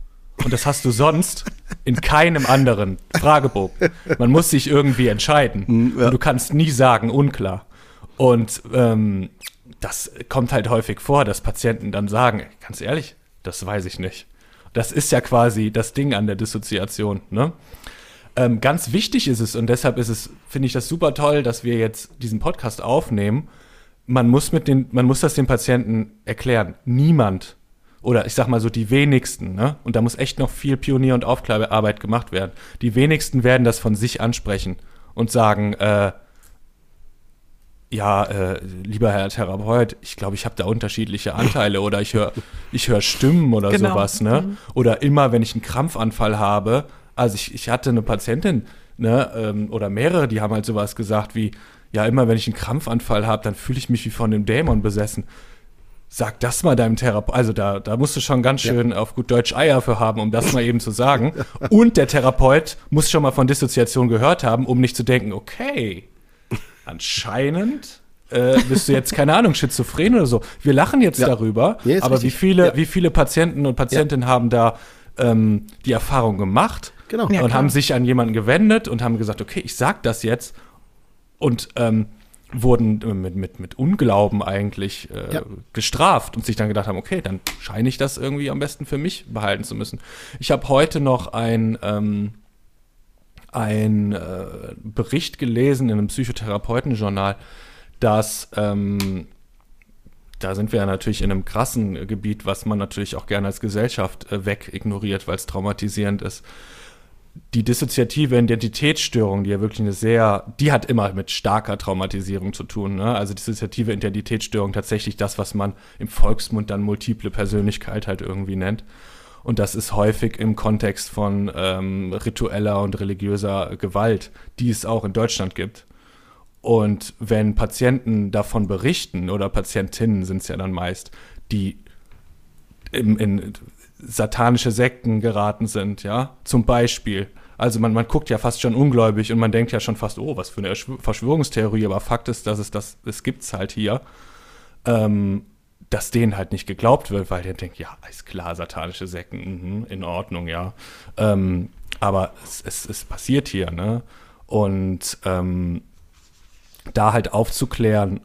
Und das hast du sonst in keinem anderen Fragebogen. Man muss sich irgendwie entscheiden. Mhm, ja. Du kannst nie sagen, unklar. Und ähm, das kommt halt häufig vor, dass Patienten dann sagen, ganz ehrlich, das weiß ich nicht. Das ist ja quasi das Ding an der Dissoziation. Ne? Ähm, ganz wichtig ist es, und deshalb ist es, finde ich das super toll, dass wir jetzt diesen Podcast aufnehmen. Man muss mit den, man muss das den Patienten erklären. Niemand oder ich sag mal so die wenigsten, ne? Und da muss echt noch viel Pionier- und Aufklärarbeit gemacht werden. Die wenigsten werden das von sich ansprechen und sagen, äh, ja, äh, lieber Herr Therapeut, ich glaube, ich habe da unterschiedliche Anteile oder ich höre ich hör Stimmen oder genau. sowas, ne? Mhm. Oder immer, wenn ich einen Krampfanfall habe, also ich, ich hatte eine Patientin, ne, ähm, oder mehrere, die haben halt sowas gesagt wie, ja, immer wenn ich einen Krampfanfall habe, dann fühle ich mich wie von dem Dämon besessen sag das mal deinem Therapeut. Also da, da musst du schon ganz schön ja. auf gut Deutsch Eier für haben, um das mal eben zu sagen. Und der Therapeut muss schon mal von Dissoziation gehört haben, um nicht zu denken, okay, anscheinend äh, bist du jetzt, keine Ahnung, schizophren oder so. Wir lachen jetzt ja. darüber, ja, aber wie viele, ja. wie viele Patienten und Patientinnen haben da ähm, die Erfahrung gemacht genau. und haben sich an jemanden gewendet und haben gesagt, okay, ich sag das jetzt und ähm, wurden mit, mit, mit Unglauben eigentlich äh, ja. gestraft und sich dann gedacht haben, okay, dann scheine ich das irgendwie am besten für mich behalten zu müssen. Ich habe heute noch ein, ähm, ein äh, Bericht gelesen in einem Psychotherapeutenjournal, dass ähm, da sind wir ja natürlich in einem krassen Gebiet, was man natürlich auch gerne als Gesellschaft äh, wegignoriert, weil es traumatisierend ist. Die dissoziative Identitätsstörung, die ja wirklich eine sehr, die hat immer mit starker Traumatisierung zu tun. Ne? Also dissoziative Identitätsstörung tatsächlich das, was man im Volksmund dann multiple Persönlichkeit halt irgendwie nennt. Und das ist häufig im Kontext von ähm, ritueller und religiöser Gewalt, die es auch in Deutschland gibt. Und wenn Patienten davon berichten, oder Patientinnen sind es ja dann meist, die in, in satanische Sekten geraten sind, ja, zum Beispiel. Also man, man guckt ja fast schon ungläubig und man denkt ja schon fast, oh, was für eine Verschwörungstheorie, aber Fakt ist, dass es das, es gibt's halt hier. Ähm, dass denen halt nicht geglaubt wird, weil der denkt, ja, ist klar, satanische Sekten, mh, in Ordnung, ja. Ähm, aber es, es, es, passiert hier, ne? Und ähm, da halt aufzuklären,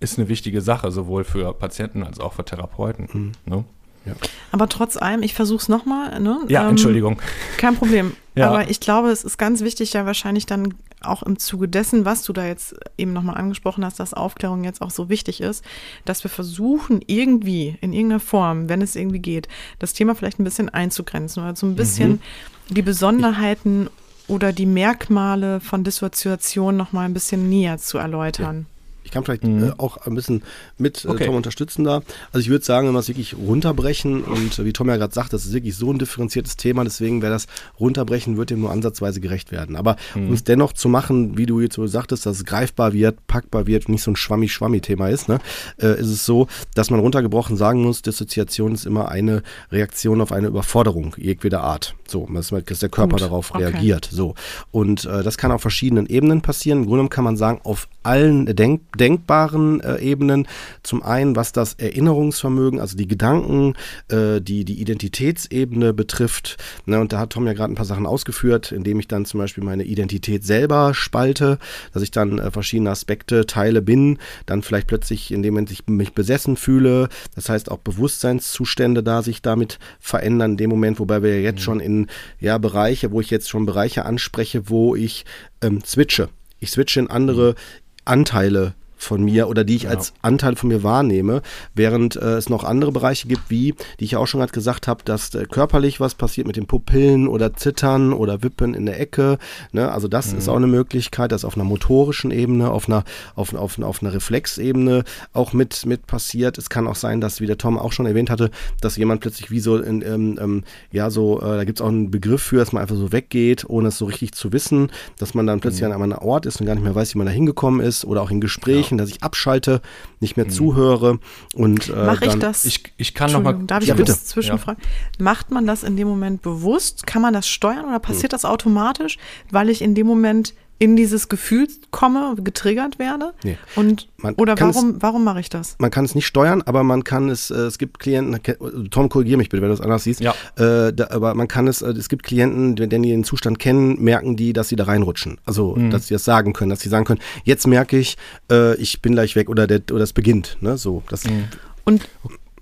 ist eine wichtige Sache, sowohl für Patienten als auch für Therapeuten. Mhm. Ne? Ja. Aber trotz allem, ich versuche es nochmal. Ne? Ja, ähm, Entschuldigung. Kein Problem. ja. Aber ich glaube, es ist ganz wichtig, ja wahrscheinlich dann auch im Zuge dessen, was du da jetzt eben nochmal angesprochen hast, dass Aufklärung jetzt auch so wichtig ist, dass wir versuchen, irgendwie, in irgendeiner Form, wenn es irgendwie geht, das Thema vielleicht ein bisschen einzugrenzen oder so ein bisschen mhm. die Besonderheiten oder die Merkmale von Dissoziation noch mal ein bisschen näher zu erläutern. Ich kann vielleicht mhm. äh, auch ein bisschen mit äh, okay. Tom unterstützen da. Also ich würde sagen, wenn wir es wirklich runterbrechen und äh, wie Tom ja gerade sagt, das ist wirklich so ein differenziertes Thema, deswegen wäre das Runterbrechen, wird dem nur ansatzweise gerecht werden. Aber mhm. um es dennoch zu machen, wie du jetzt so sagtest, dass es greifbar wird, packbar wird und nicht so ein Schwammi-Schwammi-Thema ist, ne, äh, ist es so, dass man runtergebrochen sagen muss, Dissoziation ist immer eine Reaktion auf eine Überforderung jedweder Art. So, dass, dass der Körper Gut. darauf okay. reagiert. So. Und äh, das kann auf verschiedenen Ebenen passieren. Im Grunde kann man sagen, auf allen Denk denkbaren äh, Ebenen. Zum einen, was das Erinnerungsvermögen, also die Gedanken, äh, die, die Identitätsebene betrifft. Ne, und da hat Tom ja gerade ein paar Sachen ausgeführt, indem ich dann zum Beispiel meine Identität selber spalte, dass ich dann äh, verschiedene Aspekte teile bin, dann vielleicht plötzlich, indem ich mich besessen fühle, das heißt auch Bewusstseinszustände da sich damit verändern in dem Moment, wobei wir jetzt mhm. schon in ja, Bereiche, wo ich jetzt schon Bereiche anspreche, wo ich ähm, switche. Ich switche in andere mhm. Anteile von mir oder die ich ja. als Anteil von mir wahrnehme, während äh, es noch andere Bereiche gibt, wie, die ich auch schon gerade gesagt habe, dass äh, körperlich was passiert mit den Pupillen oder Zittern oder Wippen in der Ecke. Ne? Also das mhm. ist auch eine Möglichkeit, dass auf einer motorischen Ebene, auf einer, auf, auf, auf einer Reflexebene auch mit, mit passiert. Es kann auch sein, dass, wie der Tom auch schon erwähnt hatte, dass jemand plötzlich wie so, in, ähm, ähm, ja, so, äh, da gibt es auch einen Begriff für, dass man einfach so weggeht, ohne es so richtig zu wissen, dass man dann plötzlich mhm. an einem Ort ist und gar nicht mehr weiß, wie man da hingekommen ist oder auch in Gesprächen. Ja Zeichen, dass ich abschalte, nicht mehr mhm. zuhöre und äh, Mache ich das? Ich, ich kann noch mal. Darf ich ja, bitte. zwischenfragen? Ja. Macht man das in dem Moment bewusst? Kann man das steuern oder passiert mhm. das automatisch, weil ich in dem Moment in dieses Gefühl komme, getriggert werde? Nee. Und man oder warum, es, warum mache ich das? Man kann es nicht steuern, aber man kann es, äh, es gibt Klienten, Tom, korrigiere mich bitte, wenn du das anders siehst. Ja. Äh, da, aber man kann es, äh, es gibt Klienten, wenn die den Zustand kennen, merken die, dass sie da reinrutschen. Also, mhm. dass sie das sagen können, dass sie sagen können, jetzt merke ich, äh, ich bin gleich weg oder, der, oder es beginnt. Ne? So, das, mhm. Und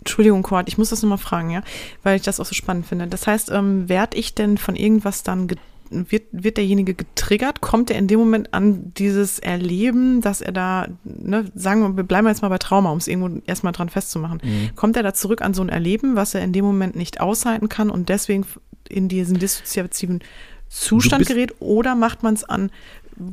Entschuldigung, Cord, ich muss das nochmal fragen, ja, weil ich das auch so spannend finde. Das heißt, ähm, werde ich denn von irgendwas dann wird, wird derjenige getriggert? Kommt er in dem Moment an dieses Erleben, dass er da, ne, sagen wir, wir bleiben jetzt mal bei Trauma, um es irgendwo erstmal dran festzumachen. Mhm. Kommt er da zurück an so ein Erleben, was er in dem Moment nicht aushalten kann und deswegen in diesen dissoziativen Zustand gerät oder macht man es an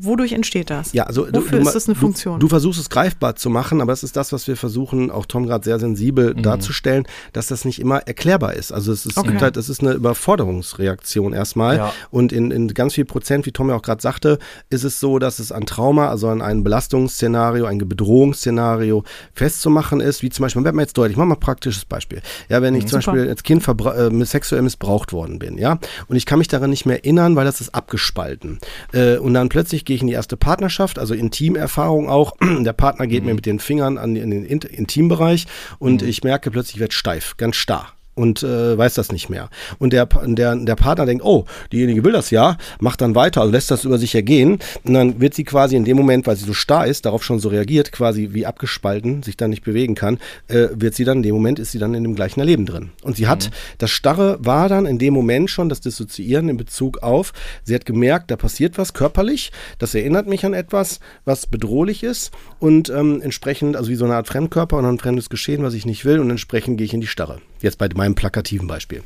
Wodurch entsteht das? Ja, also Wofür du, ist das eine Funktion? Du, du, versuchst es greifbar zu machen, aber das ist das, was wir versuchen, auch Tom gerade sehr sensibel mhm. darzustellen, dass das nicht immer erklärbar ist. Also es ist, okay. halt, es ist eine Überforderungsreaktion erstmal. Ja. Und in, in ganz viel Prozent, wie Tom ja auch gerade sagte, ist es so, dass es an Trauma, also an ein Belastungsszenario, ein Bedrohungsszenario festzumachen ist, wie zum Beispiel, werden wir jetzt deutlich, machen wir mal ein praktisches Beispiel. Ja, wenn ich mhm, zum super. Beispiel als Kind äh, sexuell missbraucht worden bin, ja, und ich kann mich daran nicht mehr erinnern, weil das ist abgespalten. Äh, und dann plötzlich tatsächlich gehe ich in die erste Partnerschaft, also Intimerfahrung auch. Der Partner geht mhm. mir mit den Fingern an, in den Intimbereich und mhm. ich merke plötzlich, ich werde steif, ganz starr und äh, weiß das nicht mehr. Und der, der, der Partner denkt, oh, diejenige will das ja, macht dann weiter, also lässt das über sich ergehen. Und dann wird sie quasi in dem Moment, weil sie so starr ist, darauf schon so reagiert, quasi wie abgespalten, sich dann nicht bewegen kann, äh, wird sie dann, in dem Moment ist sie dann in dem gleichen Erleben drin. Und sie hat, mhm. das Starre war dann in dem Moment schon das Dissoziieren in Bezug auf, sie hat gemerkt, da passiert was körperlich, das erinnert mich an etwas, was bedrohlich ist und ähm, entsprechend, also wie so eine Art Fremdkörper und ein fremdes Geschehen, was ich nicht will und entsprechend gehe ich in die Starre. Jetzt bei meinem plakativen Beispiel.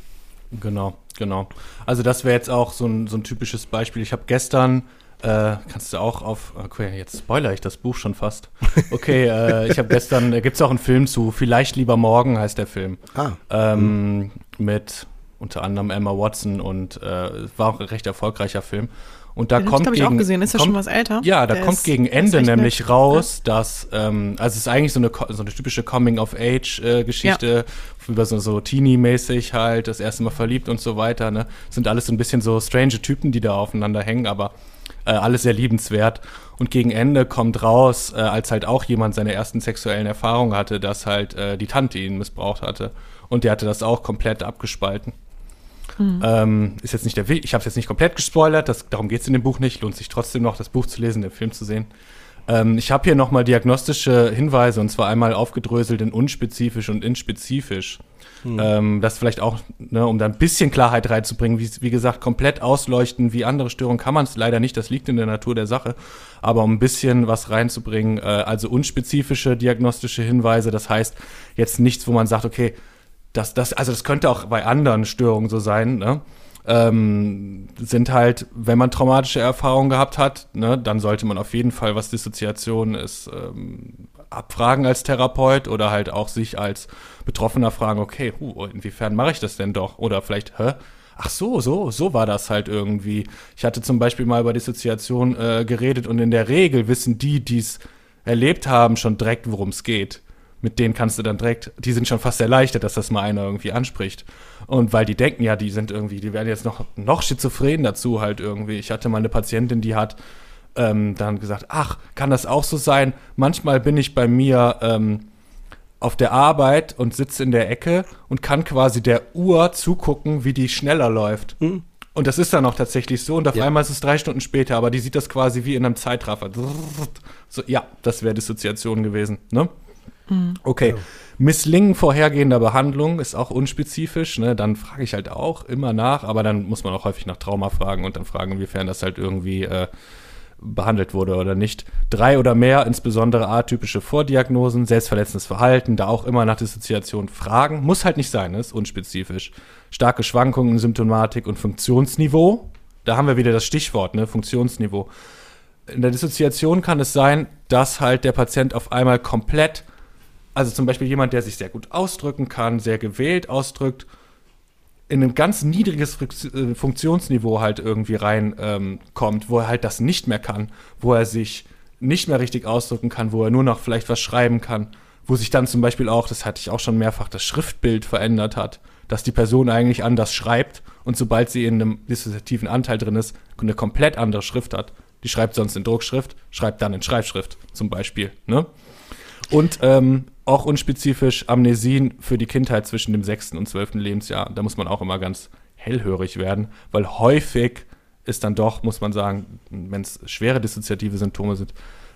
Genau, genau. Also das wäre jetzt auch so ein, so ein typisches Beispiel. Ich habe gestern, äh, kannst du auch auf, okay, jetzt spoiler ich das Buch schon fast. Okay, äh, ich habe gestern, da gibt es auch einen Film zu, Vielleicht lieber morgen heißt der Film. Ah. Ähm, mhm. Mit unter anderem Emma Watson und äh, war auch ein recht erfolgreicher Film. Und da ja, kommt gegen, ich auch gesehen. Ist ja schon was älter? Ja, da der kommt ist, gegen Ende nämlich nett. raus, dass ähm, also es ist eigentlich so eine so eine typische Coming of Age äh, ja. über so so Teenie-mäßig halt das erste Mal verliebt und so weiter. Ne, sind alles so ein bisschen so strange Typen, die da aufeinander hängen, aber äh, alles sehr liebenswert. Und gegen Ende kommt raus, äh, als halt auch jemand seine ersten sexuellen Erfahrungen hatte, dass halt äh, die Tante ihn missbraucht hatte und der hatte das auch komplett abgespalten. Mhm. Ähm, ist jetzt nicht der Weg, ich habe es jetzt nicht komplett gespoilert, das, darum geht es in dem Buch nicht. Lohnt sich trotzdem noch, das Buch zu lesen, den Film zu sehen. Ähm, ich habe hier nochmal diagnostische Hinweise und zwar einmal aufgedröselt in unspezifisch und inspezifisch. Mhm. Ähm, das vielleicht auch, ne, um da ein bisschen Klarheit reinzubringen. Wie, wie gesagt, komplett ausleuchten wie andere Störungen kann man es leider nicht, das liegt in der Natur der Sache. Aber um ein bisschen was reinzubringen, äh, also unspezifische diagnostische Hinweise, das heißt jetzt nichts, wo man sagt, okay, das, das, also das könnte auch bei anderen Störungen so sein, ne? Ähm, sind halt, wenn man traumatische Erfahrungen gehabt hat, ne, dann sollte man auf jeden Fall, was Dissoziation ist, ähm, abfragen als Therapeut oder halt auch sich als Betroffener fragen, okay, huh, inwiefern mache ich das denn doch? Oder vielleicht, hä? Ach so, so, so war das halt irgendwie. Ich hatte zum Beispiel mal über Dissoziation äh, geredet und in der Regel wissen die, die es erlebt haben, schon direkt, worum es geht mit denen kannst du dann direkt, die sind schon fast erleichtert, dass das mal einer irgendwie anspricht. Und weil die denken ja, die sind irgendwie, die werden jetzt noch, noch schizophren dazu halt irgendwie. Ich hatte mal eine Patientin, die hat ähm, dann gesagt, ach, kann das auch so sein? Manchmal bin ich bei mir ähm, auf der Arbeit und sitze in der Ecke und kann quasi der Uhr zugucken, wie die schneller läuft. Mhm. Und das ist dann auch tatsächlich so. Und auf ja. einmal ist es drei Stunden später, aber die sieht das quasi wie in einem Zeitraffer. So, ja, das wäre Dissoziation gewesen. Ne? Mhm. Okay. Ja. Misslingen vorhergehender Behandlung ist auch unspezifisch. Ne? Dann frage ich halt auch immer nach, aber dann muss man auch häufig nach Trauma fragen und dann fragen, inwiefern das halt irgendwie äh, behandelt wurde oder nicht. Drei oder mehr, insbesondere atypische Vordiagnosen, selbstverletzendes Verhalten, da auch immer nach Dissoziation fragen. Muss halt nicht sein, ne? ist unspezifisch. Starke Schwankungen in Symptomatik und Funktionsniveau. Da haben wir wieder das Stichwort, ne? Funktionsniveau. In der Dissoziation kann es sein, dass halt der Patient auf einmal komplett also zum Beispiel jemand, der sich sehr gut ausdrücken kann, sehr gewählt ausdrückt, in ein ganz niedriges äh, Funktionsniveau halt irgendwie reinkommt, ähm, wo er halt das nicht mehr kann, wo er sich nicht mehr richtig ausdrücken kann, wo er nur noch vielleicht was schreiben kann, wo sich dann zum Beispiel auch, das hatte ich auch schon mehrfach, das Schriftbild verändert hat, dass die Person eigentlich anders schreibt und sobald sie in einem dissoziativen Anteil drin ist, eine komplett andere Schrift hat. Die schreibt sonst in Druckschrift, schreibt dann in Schreibschrift zum Beispiel. Ne? Und ähm, auch unspezifisch Amnesien für die Kindheit zwischen dem sechsten und zwölften Lebensjahr. Da muss man auch immer ganz hellhörig werden, weil häufig ist dann doch, muss man sagen, wenn es schwere dissoziative Symptome sind,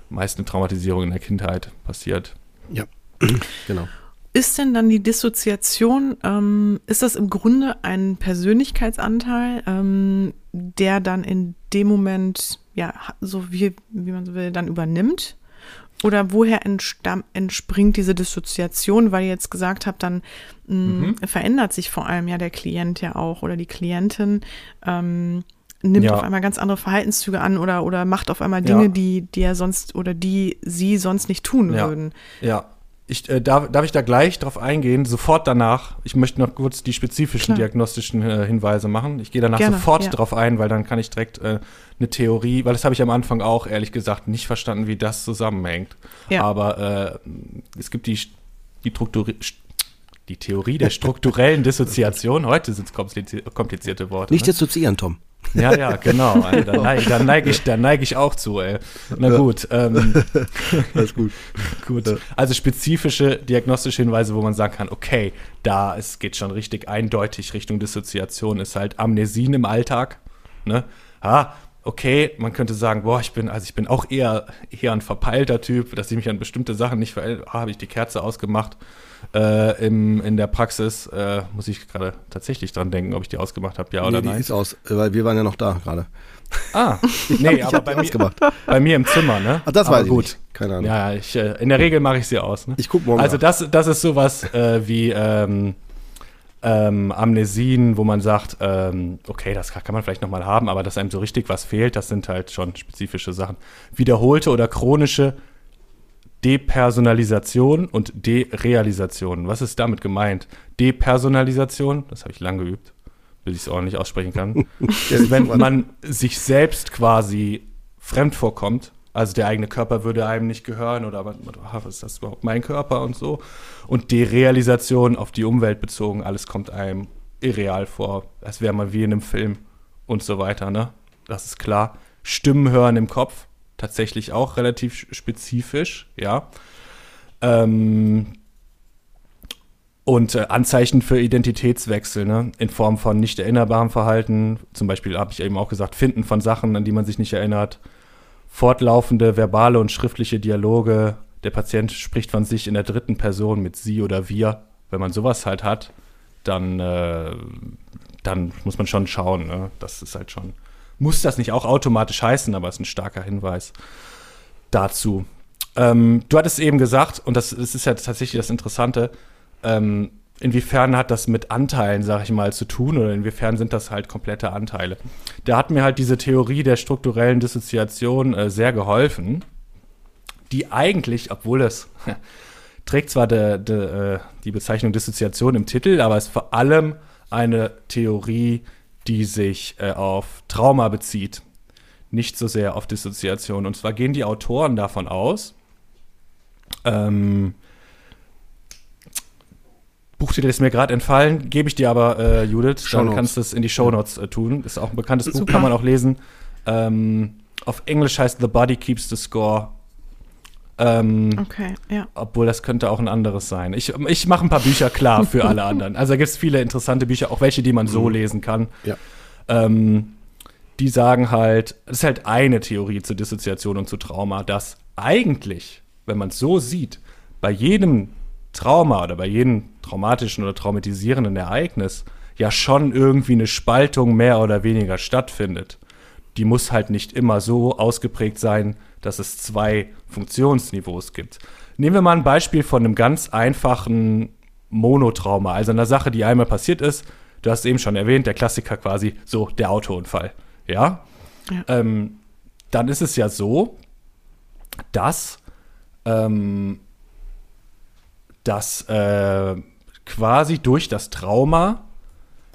meist eine Traumatisierung in der Kindheit passiert. Ja, genau. Ist denn dann die Dissoziation, ähm, ist das im Grunde ein Persönlichkeitsanteil, ähm, der dann in dem Moment, ja, so wie, wie man so will, dann übernimmt? Oder woher entspringt diese Dissoziation, weil ihr jetzt gesagt habt, dann mh, mm, mhm. verändert sich vor allem ja der Klient ja auch oder die Klientin ähm, nimmt ja. auf einmal ganz andere Verhaltenszüge an oder, oder macht auf einmal Dinge, ja. die, die er sonst oder die sie sonst nicht tun ja. würden. Ja, ich, äh, darf, darf ich da gleich drauf eingehen, sofort danach. Ich möchte noch kurz die spezifischen Klar. diagnostischen äh, Hinweise machen. Ich gehe danach Gerne, sofort drauf ein, weil dann kann ich direkt äh, eine Theorie, weil das habe ich am Anfang auch ehrlich gesagt nicht verstanden, wie das zusammenhängt. Ja. Aber äh, es gibt die, die, die Theorie der strukturellen Dissoziation. Heute sind es komplizierte Worte. Nicht ne? dissoziieren, Tom. Ja, ja, genau. Da neige, da neige, ich, da neige ich auch zu, ey. Na gut. Ähm, Alles gut. gut. Also spezifische diagnostische Hinweise, wo man sagen kann, okay, da es geht schon richtig eindeutig Richtung Dissoziation, ist halt Amnesien im Alltag. Ne? Ah, okay, man könnte sagen, boah, ich bin, also ich bin auch eher, eher ein verpeilter Typ, dass ich mich an bestimmte Sachen nicht verinnere. Ah, habe ich die Kerze ausgemacht äh, im, in der Praxis. Äh, muss ich gerade tatsächlich dran denken, ob ich die ausgemacht habe, ja nee, oder die nein. ist aus, weil wir waren ja noch da gerade. Ah, nee, aber bei die mir, bei mir im Zimmer, ne? Ach, das aber weiß ich gut. nicht. Keine Ahnung. Ja, ich, äh, in der Regel mache ich sie aus. Ne? Ich guck morgen Also das, das ist sowas äh, wie ähm, ähm, Amnesien, wo man sagt, ähm, okay, das kann man vielleicht nochmal haben, aber dass einem so richtig was fehlt, das sind halt schon spezifische Sachen. Wiederholte oder chronische Depersonalisation und Derealisation. Was ist damit gemeint? Depersonalisation, das habe ich lang geübt, bis ich es ordentlich aussprechen kann. ist, wenn man sich selbst quasi fremd vorkommt, also der eigene Körper würde einem nicht gehören oder ah, was ist das überhaupt mein Körper und so. Und Derealisation auf die Umwelt bezogen, alles kommt einem irreal vor, als wäre man wie in einem Film und so weiter, ne? Das ist klar. Stimmen hören im Kopf, tatsächlich auch relativ spezifisch, ja. Ähm, und äh, Anzeichen für Identitätswechsel, ne? in Form von nicht erinnerbarem Verhalten. Zum Beispiel habe ich eben auch gesagt, Finden von Sachen, an die man sich nicht erinnert. Fortlaufende verbale und schriftliche Dialoge. Der Patient spricht von sich in der dritten Person mit sie oder wir. Wenn man sowas halt hat, dann, äh, dann muss man schon schauen. Ne? Das ist halt schon. Muss das nicht auch automatisch heißen, aber es ist ein starker Hinweis dazu. Ähm, du hattest eben gesagt, und das, das ist ja tatsächlich das Interessante, ähm, inwiefern hat das mit Anteilen, sag ich mal, zu tun oder inwiefern sind das halt komplette Anteile? Da hat mir halt diese Theorie der strukturellen Dissoziation äh, sehr geholfen, die eigentlich, obwohl es trägt zwar de, de, äh, die Bezeichnung Dissoziation im Titel, aber es ist vor allem eine Theorie, die sich äh, auf Trauma bezieht, nicht so sehr auf Dissoziation. Und zwar gehen die Autoren davon aus, ähm, Buchtitel ist mir gerade entfallen, gebe ich dir aber, äh, Judith, dann Shownotes. kannst du es in die Shownotes äh, tun. Ist auch ein bekanntes Buch, kann man auch lesen. Ähm, auf Englisch heißt The Body Keeps the Score. Ähm, Okay, ja. obwohl das könnte auch ein anderes sein. Ich, ich mache ein paar Bücher klar für alle anderen. Also da gibt es viele interessante Bücher, auch welche, die man so lesen kann. Ja. Ähm, die sagen halt, es ist halt eine Theorie zur Dissoziation und zu Trauma, dass eigentlich, wenn man es so sieht, bei jedem Trauma oder bei jedem traumatischen oder traumatisierenden Ereignis ja schon irgendwie eine Spaltung mehr oder weniger stattfindet. Die muss halt nicht immer so ausgeprägt sein, dass es zwei Funktionsniveaus gibt. Nehmen wir mal ein Beispiel von einem ganz einfachen Monotrauma, also einer Sache, die einmal passiert ist. Du hast eben schon erwähnt, der Klassiker quasi, so der Autounfall. Ja? Ja. Ähm, dann ist es ja so, dass, ähm, dass äh, quasi durch das Trauma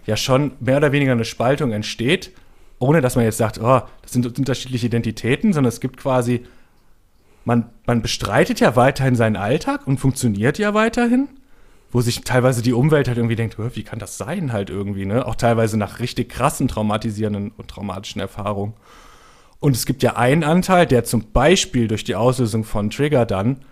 ja schon mehr oder weniger eine Spaltung entsteht, ohne dass man jetzt sagt, oh, das sind unterschiedliche Identitäten, sondern es gibt quasi, man, man bestreitet ja weiterhin seinen Alltag und funktioniert ja weiterhin, wo sich teilweise die Umwelt halt irgendwie denkt, "Hä, wie kann das sein halt irgendwie, ne? Auch teilweise nach richtig krassen traumatisierenden und traumatischen Erfahrungen. Und es gibt ja einen Anteil, der zum Beispiel durch die Auslösung von Trigger dann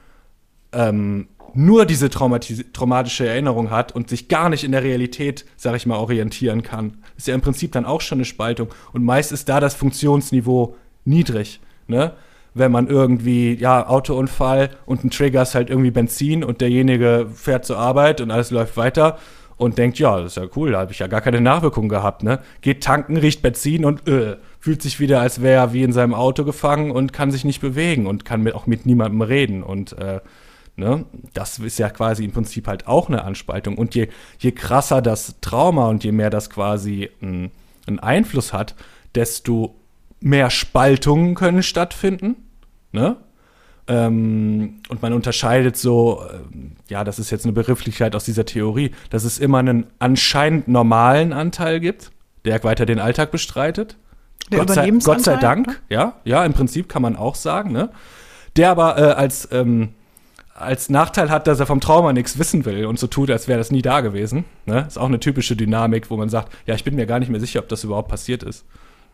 ähm, nur diese traumatis- traumatische Erinnerung hat und sich gar nicht in der Realität, sag ich mal, orientieren kann. Ist ja im Prinzip dann auch schon eine Spaltung. Und meist ist da das Funktionsniveau niedrig. Ne? Wenn man irgendwie, ja, Autounfall und ein Trigger ist halt irgendwie Benzin und derjenige fährt zur Arbeit und alles läuft weiter und denkt, ja, das ist ja cool, da habe ich ja gar keine Nachwirkungen gehabt. Ne? Geht tanken, riecht Benzin und äh, fühlt sich wieder, als wäre er wie in seinem Auto gefangen und kann sich nicht bewegen und kann mit, auch mit niemandem reden. Und äh, Ne? Das ist ja quasi im Prinzip halt auch eine Anspaltung. Und je, je krasser das Trauma und je mehr das quasi einen, einen Einfluss hat, desto mehr Spaltungen können stattfinden. Ne? Ähm, und man unterscheidet so, ähm, ja, das ist jetzt eine Begrifflichkeit aus dieser Theorie, dass es immer einen anscheinend normalen Anteil gibt, der weiter den Alltag bestreitet. Der Gott sei, Gott sei Überlebensanteil, Dank, ne? ja, ja, im Prinzip kann man auch sagen, ne? Der aber äh, als, ähm, als Nachteil hat, dass er vom Trauma nichts wissen will und so tut, als wäre das nie da gewesen. Ne? Ist auch eine typische Dynamik, wo man sagt, ja, ich bin mir gar nicht mehr sicher, ob das überhaupt passiert ist.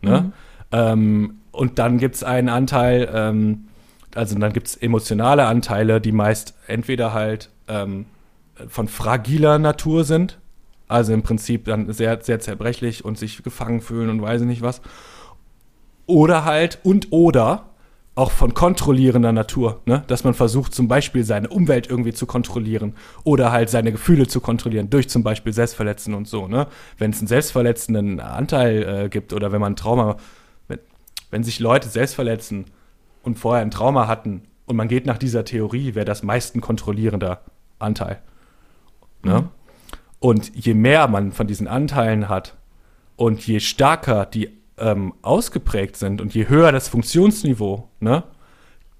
Ne? Mhm. Ähm, und dann gibt es einen Anteil, ähm, also dann gibt es emotionale Anteile, die meist entweder halt ähm, von fragiler Natur sind, also im Prinzip dann sehr, sehr zerbrechlich und sich gefangen fühlen und weiß nicht was. Oder halt und oder auch von kontrollierender Natur, ne? dass man versucht zum Beispiel seine Umwelt irgendwie zu kontrollieren oder halt seine Gefühle zu kontrollieren durch zum Beispiel Selbstverletzen und so. Ne? Wenn es einen selbstverletzenden Anteil äh, gibt oder wenn man ein Trauma, wenn, wenn sich Leute selbst verletzen und vorher ein Trauma hatten und man geht nach dieser Theorie, wäre das meist ein kontrollierender Anteil. Ne? Mhm. Und je mehr man von diesen Anteilen hat und je stärker die ähm, ausgeprägt sind und je höher das Funktionsniveau, ne,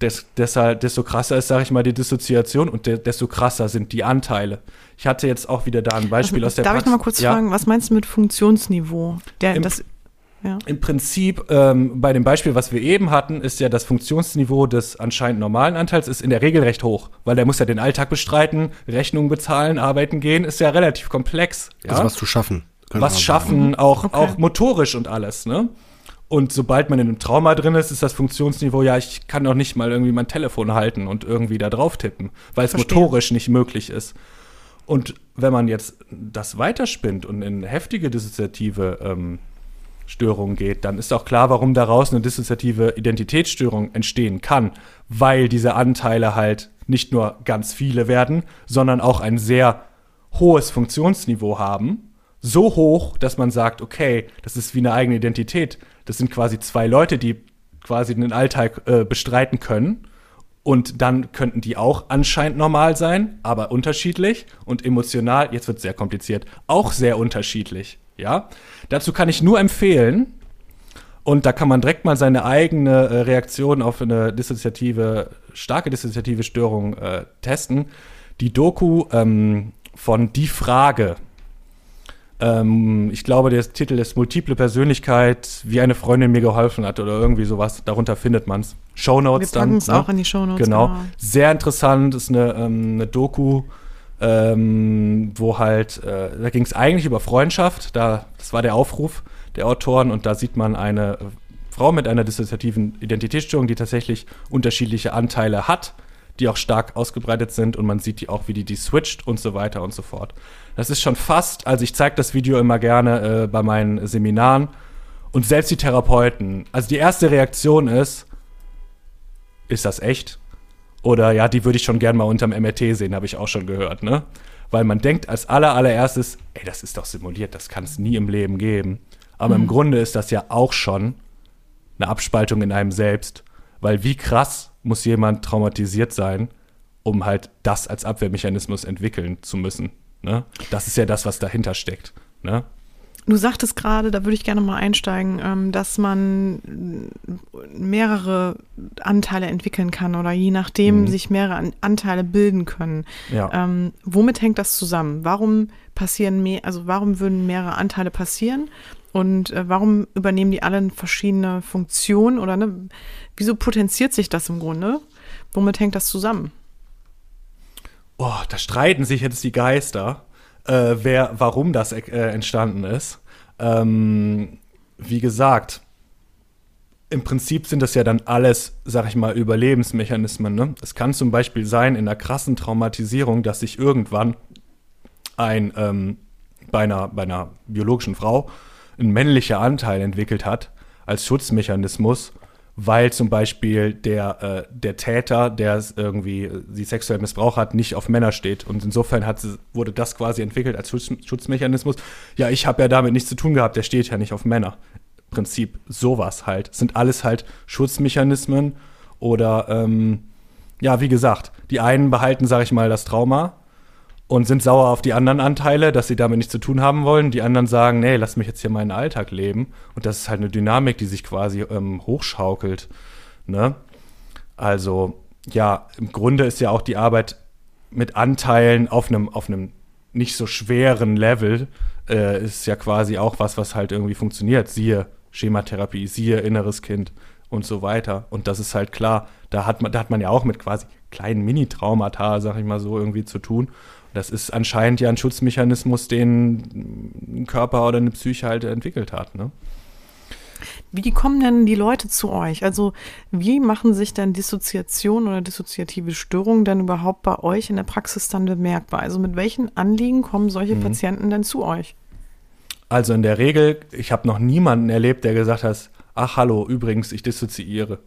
des, deshalb, desto krasser ist, sage ich mal, die Dissoziation und de, desto krasser sind die Anteile. Ich hatte jetzt auch wieder da ein Beispiel also, aus der Darf Praxis. ich noch mal kurz ja. fragen, was meinst du mit Funktionsniveau? Der, Im, das, ja. Im Prinzip, ähm, bei dem Beispiel, was wir eben hatten, ist ja das Funktionsniveau des anscheinend normalen Anteils ist in der Regel recht hoch, weil der muss ja den Alltag bestreiten, Rechnungen bezahlen, arbeiten gehen, ist ja relativ komplex. Ja? Also was zu schaffen was schaffen, auch, okay. auch motorisch und alles, ne? Und sobald man in einem Trauma drin ist, ist das Funktionsniveau, ja, ich kann doch nicht mal irgendwie mein Telefon halten und irgendwie da drauf tippen, weil es motorisch nicht möglich ist. Und wenn man jetzt das weiterspinnt und in heftige dissoziative ähm, Störungen geht, dann ist auch klar, warum daraus eine dissoziative Identitätsstörung entstehen kann, weil diese Anteile halt nicht nur ganz viele werden, sondern auch ein sehr hohes Funktionsniveau haben so hoch, dass man sagt, okay, das ist wie eine eigene Identität. Das sind quasi zwei Leute, die quasi den Alltag äh, bestreiten können. Und dann könnten die auch anscheinend normal sein, aber unterschiedlich und emotional, jetzt wird es sehr kompliziert, auch sehr unterschiedlich. Ja, dazu kann ich nur empfehlen, und da kann man direkt mal seine eigene äh, Reaktion auf eine dissoziative, starke dissoziative Störung äh, testen. Die Doku ähm, von Die Frage ähm, ich glaube, der Titel ist Multiple Persönlichkeit, wie eine Freundin mir geholfen hat oder irgendwie sowas. Darunter findet man es. Shownotes dann. es ne? auch in die Shownotes. Genau. genau. Sehr interessant, ist eine, ähm, eine Doku, ähm, wo halt, äh, da ging es eigentlich über Freundschaft. Da, das war der Aufruf der Autoren und da sieht man eine Frau mit einer dissoziativen Identitätsstörung, die tatsächlich unterschiedliche Anteile hat die auch stark ausgebreitet sind und man sieht die auch, wie die die switcht und so weiter und so fort. Das ist schon fast, also ich zeige das Video immer gerne äh, bei meinen Seminaren und selbst die Therapeuten, also die erste Reaktion ist, ist das echt? Oder ja, die würde ich schon gern mal unterm MRT sehen, habe ich auch schon gehört, ne? Weil man denkt als aller allererstes, ey, das ist doch simuliert, das kann es nie im Leben geben. Aber mhm. im Grunde ist das ja auch schon eine Abspaltung in einem selbst. Weil wie krass muss jemand traumatisiert sein, um halt das als Abwehrmechanismus entwickeln zu müssen. Ne? Das ist ja das, was dahinter steckt. Ne? Du sagtest gerade, da würde ich gerne mal einsteigen, ähm, dass man mehrere Anteile entwickeln kann oder je nachdem mhm. sich mehrere Anteile bilden können. Ja. Ähm, womit hängt das zusammen? Warum passieren mehr, also warum würden mehrere Anteile passieren? Und äh, warum übernehmen die alle verschiedene Funktionen oder ne, wieso potenziert sich das im Grunde? Womit hängt das zusammen? Oh, da streiten sich jetzt die Geister, äh, wer, warum das äh, entstanden ist. Ähm, wie gesagt, im Prinzip sind das ja dann alles, sag ich mal, Überlebensmechanismen. Ne? Es kann zum Beispiel sein, in einer krassen Traumatisierung, dass sich irgendwann ein ähm, bei, einer, bei einer biologischen Frau ein männlicher Anteil entwickelt hat als Schutzmechanismus, weil zum Beispiel der, äh, der Täter, der irgendwie äh, sie sexuell missbraucht hat, nicht auf Männer steht. Und insofern hat, wurde das quasi entwickelt als Schutz, Schutzmechanismus. Ja, ich habe ja damit nichts zu tun gehabt, der steht ja nicht auf Männer. Prinzip sowas halt. sind alles halt Schutzmechanismen oder ähm, ja, wie gesagt, die einen behalten, sag ich mal, das Trauma und sind sauer auf die anderen Anteile, dass sie damit nichts zu tun haben wollen. Die anderen sagen, nee, lass mich jetzt hier meinen Alltag leben. Und das ist halt eine Dynamik, die sich quasi ähm, hochschaukelt. Ne? Also, ja, im Grunde ist ja auch die Arbeit mit Anteilen auf einem auf einem nicht so schweren Level äh, ist ja quasi auch was, was halt irgendwie funktioniert. Siehe Schematherapie, siehe inneres Kind und so weiter. Und das ist halt klar, da hat man, da hat man ja auch mit quasi kleinen Mini-Traumata, sag ich mal so, irgendwie zu tun. Das ist anscheinend ja ein Schutzmechanismus, den ein Körper oder eine Psyche halt entwickelt hat. Ne? Wie kommen denn die Leute zu euch? Also wie machen sich denn Dissoziation oder dissoziative Störungen denn überhaupt bei euch in der Praxis dann bemerkbar? Also mit welchen Anliegen kommen solche mhm. Patienten denn zu euch? Also in der Regel, ich habe noch niemanden erlebt, der gesagt hat, ach hallo, übrigens, ich dissoziiere.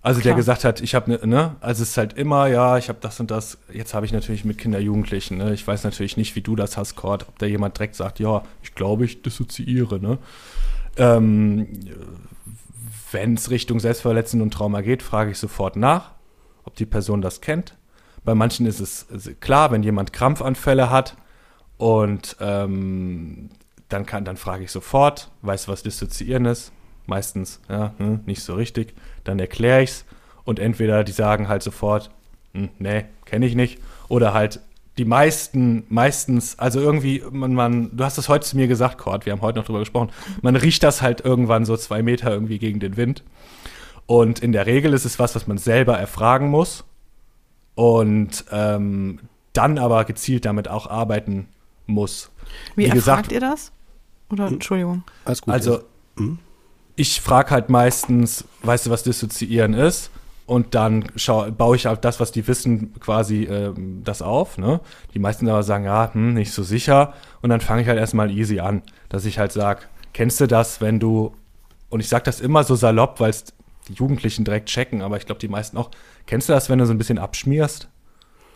Also Klar. der gesagt hat, ich habe ne, ne, also es ist halt immer, ja, ich habe das und das. Jetzt habe ich natürlich mit Kinder, Jugendlichen, ne? Ich weiß natürlich nicht, wie du das hast, Cord, ob da jemand direkt sagt, ja, ich glaube, ich dissoziiere, ne? Ähm, Wenn es Richtung Selbstverletzung und Trauma geht, frage ich sofort nach, ob die Person das kennt. Bei manchen ist es klar, wenn jemand Krampfanfälle hat und ähm, dann, kann, dann frage ich sofort, weiß was Dissoziieren ist. Meistens, ja, hm, nicht so richtig. Dann erkläre ich es und entweder die sagen halt sofort, hm, nee, kenne ich nicht. Oder halt die meisten, meistens, also irgendwie, man, man, du hast es heute zu mir gesagt, Cord, wir haben heute noch drüber gesprochen, man riecht das halt irgendwann so zwei Meter irgendwie gegen den Wind. Und in der Regel ist es was, was man selber erfragen muss und ähm, dann aber gezielt damit auch arbeiten muss. Wie, Wie erfragt gesagt, ihr das? Oder hm? Entschuldigung. Alles gut. Also, hm? Ich frage halt meistens, weißt du, was Dissoziieren ist? Und dann schau, baue ich auf das, was die wissen, quasi äh, das auf. Ne? Die meisten aber sagen, ja, hm, nicht so sicher. Und dann fange ich halt erstmal easy an, dass ich halt sage, kennst du das, wenn du, und ich sage das immer so salopp, weil es die Jugendlichen direkt checken, aber ich glaube, die meisten auch, kennst du das, wenn du so ein bisschen abschmierst?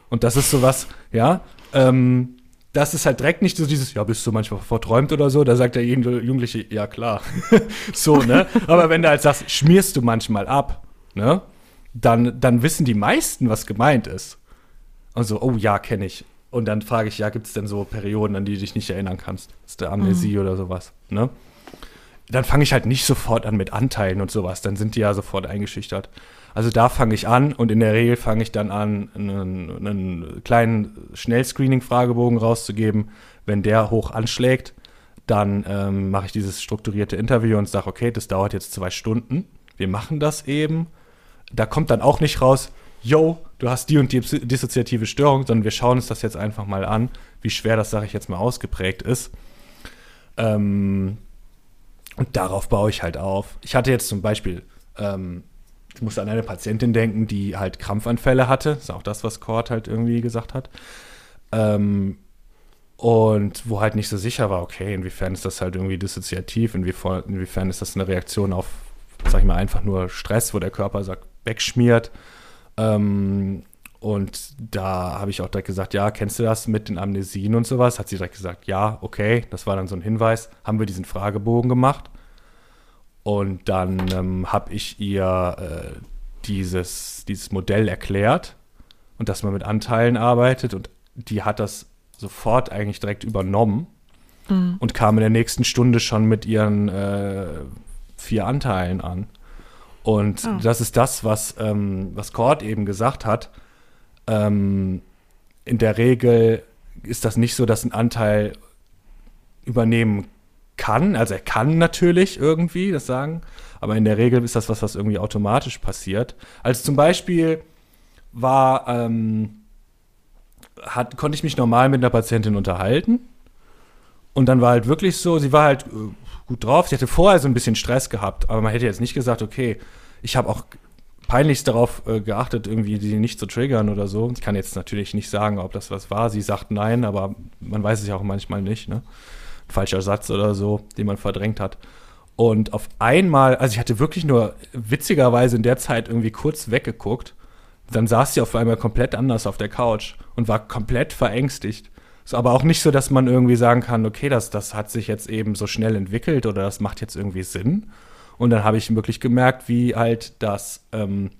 Und das ist sowas, ja, ähm, das ist halt direkt nicht so dieses, ja, bist du manchmal verträumt oder so, da sagt der Jugendliche, ja klar. so, ne? Aber wenn du halt sagst, schmierst du manchmal ab, ne? Dann, dann wissen die meisten, was gemeint ist. Und so, oh ja, kenne ich. Und dann frage ich, ja, gibt es denn so Perioden, an die du dich nicht erinnern kannst? Ist der Amnesie mhm. oder sowas, ne? Dann fange ich halt nicht sofort an mit Anteilen und sowas, dann sind die ja sofort eingeschüchtert. Also da fange ich an und in der Regel fange ich dann an, einen, einen kleinen Schnellscreening-Fragebogen rauszugeben. Wenn der hoch anschlägt, dann ähm, mache ich dieses strukturierte Interview und sage, okay, das dauert jetzt zwei Stunden. Wir machen das eben. Da kommt dann auch nicht raus, yo, du hast die und die dissoziative Störung, sondern wir schauen uns das jetzt einfach mal an, wie schwer das, sage ich jetzt mal, ausgeprägt ist. Ähm, und darauf baue ich halt auf. Ich hatte jetzt zum Beispiel ähm, ich musste an eine Patientin denken, die halt Krampfanfälle hatte. Das ist auch das, was Cord halt irgendwie gesagt hat. Ähm, und wo halt nicht so sicher war, okay, inwiefern ist das halt irgendwie dissoziativ, inwiefern, ist das eine Reaktion auf, sag ich mal, einfach nur Stress, wo der Körper sagt, wegschmiert. Ähm, und da habe ich auch direkt gesagt, ja, kennst du das mit den Amnesien und sowas? Hat sie direkt gesagt, ja, okay. Das war dann so ein Hinweis. Haben wir diesen Fragebogen gemacht. Und dann ähm, habe ich ihr äh, dieses, dieses Modell erklärt und dass man mit Anteilen arbeitet. Und die hat das sofort eigentlich direkt übernommen mhm. und kam in der nächsten Stunde schon mit ihren äh, vier Anteilen an. Und oh. das ist das, was, ähm, was Cord eben gesagt hat. Ähm, in der Regel ist das nicht so, dass ein Anteil übernehmen kann. Also er kann natürlich irgendwie das sagen, aber in der Regel ist das was, was irgendwie automatisch passiert. Also zum Beispiel war, ähm, hat, konnte ich mich normal mit einer Patientin unterhalten. Und dann war halt wirklich so, sie war halt äh, gut drauf. Sie hatte vorher so ein bisschen Stress gehabt, aber man hätte jetzt nicht gesagt, okay, ich habe auch peinlichst darauf äh, geachtet, irgendwie sie nicht zu triggern oder so. Ich kann jetzt natürlich nicht sagen, ob das was war. Sie sagt nein, aber man weiß es ja auch manchmal nicht. Ne? falscher Satz oder so, den man verdrängt hat. Und auf einmal, also ich hatte wirklich nur witzigerweise in der Zeit irgendwie kurz weggeguckt. Dann saß sie auf einmal komplett anders auf der Couch und war komplett verängstigt. Ist aber auch nicht so, dass man irgendwie sagen kann, okay, das, das hat sich jetzt eben so schnell entwickelt oder das macht jetzt irgendwie Sinn. Und dann habe ich wirklich gemerkt, wie halt das, ähm,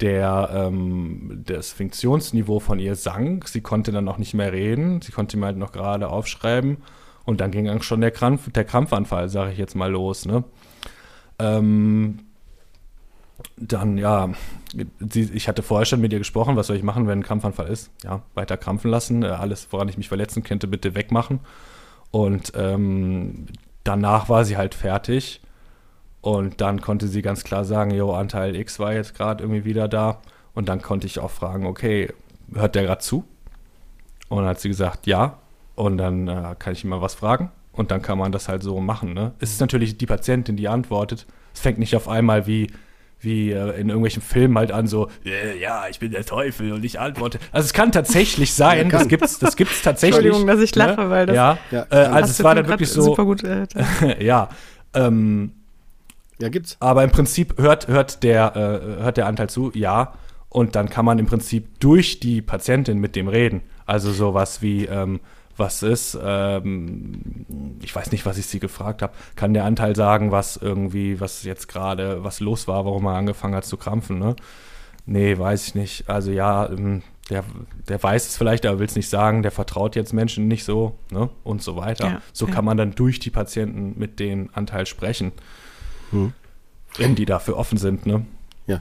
der, ähm, das Funktionsniveau von ihr sank. Sie konnte dann auch nicht mehr reden. Sie konnte mir halt noch gerade aufschreiben. Und dann ging schon der, Krampf, der Krampfanfall, sage ich jetzt mal, los. Ne? Ähm, dann, ja, sie, ich hatte vorher schon mit ihr gesprochen, was soll ich machen, wenn ein Krampfanfall ist? Ja, weiter krampfen lassen, äh, alles, woran ich mich verletzen könnte, bitte wegmachen. Und ähm, danach war sie halt fertig. Und dann konnte sie ganz klar sagen, jo, Anteil X war jetzt gerade irgendwie wieder da. Und dann konnte ich auch fragen, okay, hört der gerade zu? Und dann hat sie gesagt, ja. Und dann äh, kann ich ihm mal was fragen. Und dann kann man das halt so machen. Ne? Es ist natürlich die Patientin, die antwortet. Es fängt nicht auf einmal wie, wie äh, in irgendwelchen Filmen halt an, so, äh, ja, ich bin der Teufel und ich antworte. Also es kann tatsächlich sein, ja, das gibt's, das gibt's tatsächlich. Entschuldigung, dass ich ne? lache, ne? weil das. Ja, ja. Äh, also es war dann wirklich so. Super gut. Äh, ja. Ähm, ja, gibt's. Aber im Prinzip hört, hört, der, äh, hört der Anteil zu, ja. Und dann kann man im Prinzip durch die Patientin mit dem reden. Also sowas wie, ähm, was ist, ähm, ich weiß nicht, was ich sie gefragt habe, kann der Anteil sagen, was irgendwie, was jetzt gerade, was los war, warum er angefangen hat zu krampfen, ne? Nee, weiß ich nicht. Also ja, ähm, der, der weiß es vielleicht, aber will es nicht sagen, der vertraut jetzt Menschen nicht so, ne? Und so weiter. Ja, so ja. kann man dann durch die Patienten mit dem Anteil sprechen. Hm. Wenn die dafür offen sind, ne? Ja,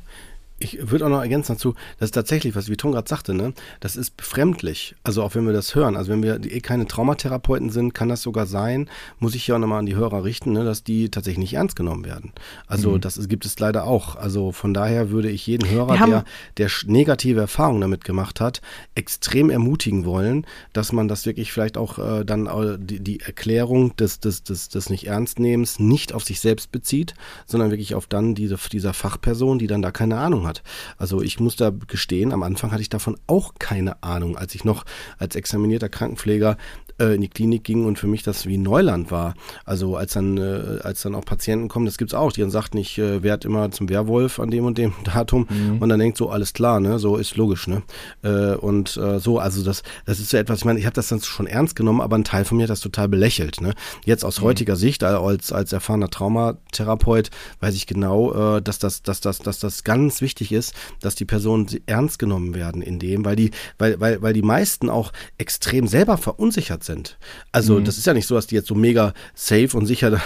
ich würde auch noch ergänzen dazu, dass tatsächlich, was wie Tom gerade sagte, ne, das ist befremdlich. Also auch wenn wir das hören, also wenn wir eh keine Traumatherapeuten sind, kann das sogar sein, muss ich ja auch nochmal an die Hörer richten, ne, dass die tatsächlich nicht ernst genommen werden. Also mhm. das gibt es leider auch. Also von daher würde ich jeden Hörer, der, der negative Erfahrungen damit gemacht hat, extrem ermutigen wollen, dass man das wirklich vielleicht auch äh, dann äh, die, die, Erklärung des, des, des, des Nicht-Ernstnehmens nicht auf sich selbst bezieht, sondern wirklich auf dann diese, dieser Fachperson, die dann da keine Ahnung hat. Also ich muss da gestehen, am Anfang hatte ich davon auch keine Ahnung, als ich noch als examinierter Krankenpfleger in die Klinik ging und für mich das wie Neuland war. Also als dann, äh, als dann auch Patienten kommen, das gibt es auch, die dann sagt nicht, äh, werd immer zum Werwolf an dem und dem Datum mhm. und dann denkt so, alles klar, ne, so ist logisch, ne. Äh, und äh, so, also das, das ist so etwas, ich meine, ich habe das dann schon ernst genommen, aber ein Teil von mir hat das total belächelt, ne. Jetzt aus mhm. heutiger Sicht, als, als erfahrener Traumatherapeut, weiß ich genau, äh, dass das, dass das, dass das ganz wichtig ist, dass die Personen ernst genommen werden in dem, weil die, weil, weil, weil die meisten auch extrem selber verunsichert sind. Also mhm. das ist ja nicht so, dass die jetzt so mega safe und sicher dann,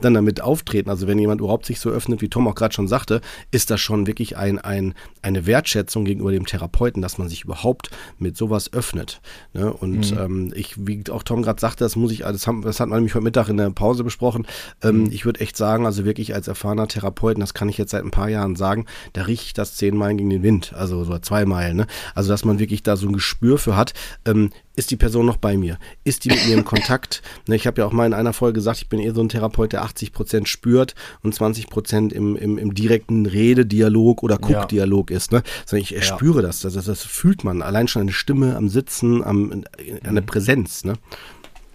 dann, damit auftreten. Also wenn jemand überhaupt sich so öffnet, wie Tom auch gerade schon sagte, ist das schon wirklich ein, ein, eine Wertschätzung gegenüber dem Therapeuten, dass man sich überhaupt mit sowas öffnet. Ne? Und mhm. ähm, ich, wie auch Tom gerade sagte, das muss ich, das, haben, das hat man nämlich heute Mittag in der Pause besprochen. Ähm, mhm. Ich würde echt sagen, also wirklich als erfahrener Therapeuten, das kann ich jetzt seit ein paar Jahren sagen, da rieche ich das zehn Meilen gegen den Wind, also so zwei Meilen. Ne? Also dass man wirklich da so ein Gespür für hat. Ähm, ist die Person noch bei mir? Ist die mit mir in Kontakt? Ne, ich habe ja auch mal in einer Folge gesagt, ich bin eher so ein Therapeut, der 80 Prozent spürt und 20 Prozent im, im, im direkten Rededialog oder Guckdialog ja. ist. Ne? Sondern ich ja. spüre das, das, das fühlt man. Allein schon eine Stimme am Sitzen, am, eine mhm. Präsenz. Ne?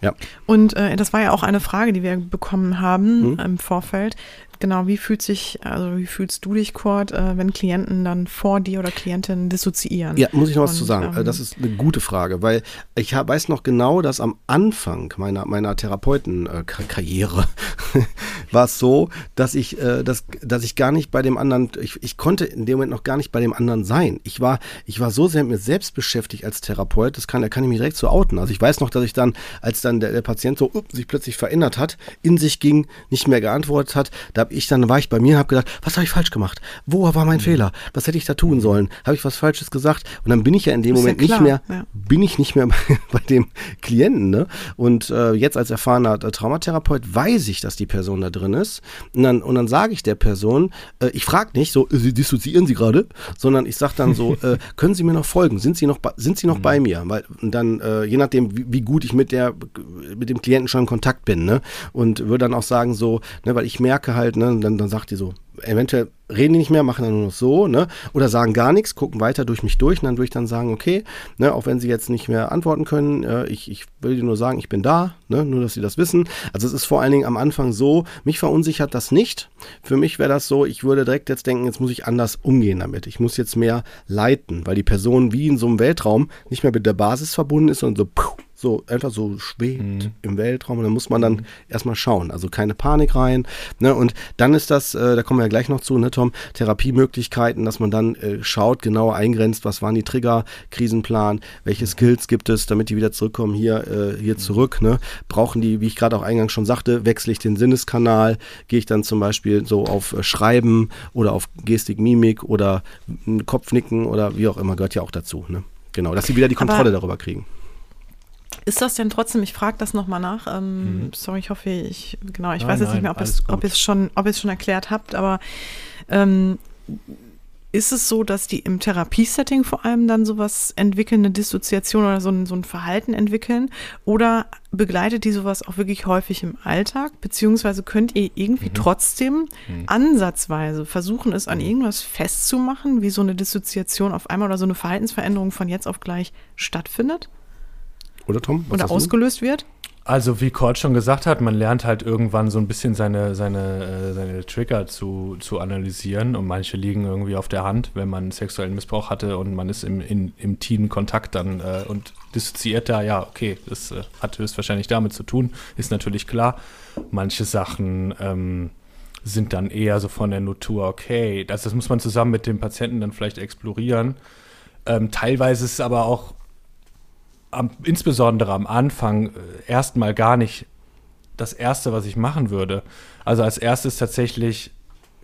Ja. Und äh, das war ja auch eine Frage, die wir bekommen haben mhm. im Vorfeld. Genau, wie fühlt sich, also wie fühlst du dich, Kurt, äh, wenn Klienten dann vor dir oder Klientinnen dissoziieren? Ja, muss ich noch was Und, zu sagen. Ähm, das ist eine gute Frage, weil ich weiß noch genau, dass am Anfang meiner, meiner Therapeutenkarriere war es so, dass ich, äh, dass, dass ich gar nicht bei dem anderen, ich, ich konnte in dem Moment noch gar nicht bei dem anderen sein. Ich war, ich war so sehr mit mir selbst beschäftigt als Therapeut, das kann, da kann ich mich direkt so outen. Also ich weiß noch, dass ich dann, als dann der, der Patient so up, sich plötzlich verändert hat, in sich ging, nicht mehr geantwortet hat, da habe ich dann, war ich bei mir und habe gedacht, was habe ich falsch gemacht? Wo war mein mhm. Fehler? Was hätte ich da tun sollen? Habe ich was Falsches gesagt? Und dann bin ich ja in dem Moment ja nicht mehr, ja. bin ich nicht mehr bei, bei dem Klienten. Ne? Und äh, jetzt als erfahrener äh, Traumatherapeut weiß ich, dass die Person da drin ist. Und dann, und dann sage ich der Person, äh, ich frage nicht so, äh, Sie dissoziieren Sie gerade, sondern ich sage dann so, äh, können Sie mir noch folgen? Sind Sie noch, sind Sie noch mhm. bei mir? Weil und dann, äh, je nachdem, wie, wie, gut ich mit der, mit dem Klienten schon in Kontakt bin, ne? Und würde dann auch sagen so, ne, weil ich merke halt, ne, dann, dann sagt die so, eventuell reden die nicht mehr, machen dann nur noch so, ne? Oder sagen gar nichts, gucken weiter durch mich durch und dann würde ich dann sagen, okay, ne, auch wenn sie jetzt nicht mehr antworten können, äh, ich, ich will dir nur sagen, ich bin da, ne, nur dass sie das wissen. Also es ist vor allen Dingen am Anfang so, mich verunsichert das nicht. Für mich wäre das so, ich würde direkt jetzt denken, jetzt muss ich anders umgehen damit. Ich muss jetzt mehr leiten, weil die Person wie in so einem Weltraum nicht mehr mit der Basis verbunden ist, sondern so puh, so einfach so schwebt mhm. im Weltraum und da muss man dann mhm. erstmal schauen. Also keine Panik rein. Ne? Und dann ist das, äh, da kommen wir ja gleich noch zu, ne, Tom, Therapiemöglichkeiten, dass man dann äh, schaut, genauer eingrenzt, was waren die Trigger, Krisenplan, welche mhm. Skills gibt es, damit die wieder zurückkommen hier, äh, hier mhm. zurück. Ne? Brauchen die, wie ich gerade auch eingangs schon sagte, wechsle ich den Sinneskanal, gehe ich dann zum Beispiel so auf äh, Schreiben oder auf Gestik, Mimik oder Kopfnicken oder wie auch immer, gehört ja auch dazu. Ne? Genau, dass sie wieder die Kontrolle Aber darüber kriegen. Ist das denn trotzdem, ich frage das nochmal nach, ähm, mhm. sorry, ich hoffe, ich, genau, ich nein, weiß jetzt nein, nicht mehr, ob ihr es schon, schon erklärt habt, aber ähm, ist es so, dass die im Therapiesetting vor allem dann sowas entwickeln, eine Dissoziation oder so ein, so ein Verhalten entwickeln? Oder begleitet die sowas auch wirklich häufig im Alltag? Beziehungsweise könnt ihr irgendwie mhm. trotzdem mhm. ansatzweise versuchen, es an mhm. irgendwas festzumachen, wie so eine Dissoziation auf einmal oder so eine Verhaltensveränderung von jetzt auf gleich stattfindet? Oder Tom? Oder ausgelöst wird? Also wie Kurt schon gesagt hat, man lernt halt irgendwann so ein bisschen seine, seine, äh, seine Trigger zu, zu analysieren und manche liegen irgendwie auf der Hand, wenn man sexuellen Missbrauch hatte und man ist im, in, im Teen-Kontakt dann äh, und dissoziiert da, ja, okay, das äh, hat höchstwahrscheinlich damit zu tun, ist natürlich klar. Manche Sachen ähm, sind dann eher so von der Natur, okay, das, das muss man zusammen mit dem Patienten dann vielleicht explorieren. Ähm, teilweise ist es aber auch am, insbesondere am Anfang äh, erstmal gar nicht das Erste, was ich machen würde. Also als erstes tatsächlich,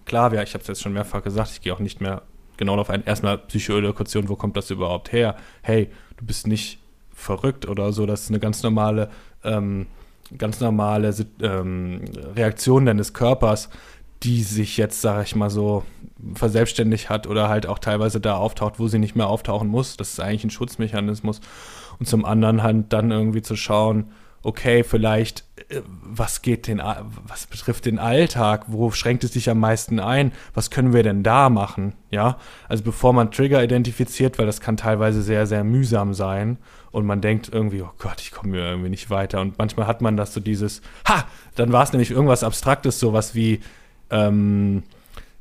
klar, ich habe es jetzt schon mehrfach gesagt, ich gehe auch nicht mehr genau darauf ein. Erstmal Psychoedukation, wo kommt das überhaupt her? Hey, du bist nicht verrückt oder so, das ist eine ganz normale, ähm, ganz normale ähm, Reaktion deines Körpers, die sich jetzt, sage ich mal so, verselbstständigt hat oder halt auch teilweise da auftaucht, wo sie nicht mehr auftauchen muss. Das ist eigentlich ein Schutzmechanismus und zum anderen halt dann irgendwie zu schauen, okay, vielleicht, äh, was geht den, was betrifft den Alltag, wo schränkt es sich am meisten ein, was können wir denn da machen, ja? Also bevor man Trigger identifiziert, weil das kann teilweise sehr, sehr mühsam sein und man denkt irgendwie, oh Gott, ich komme mir irgendwie nicht weiter. Und manchmal hat man das so dieses, ha, dann war es nämlich irgendwas Abstraktes, sowas wie, ähm,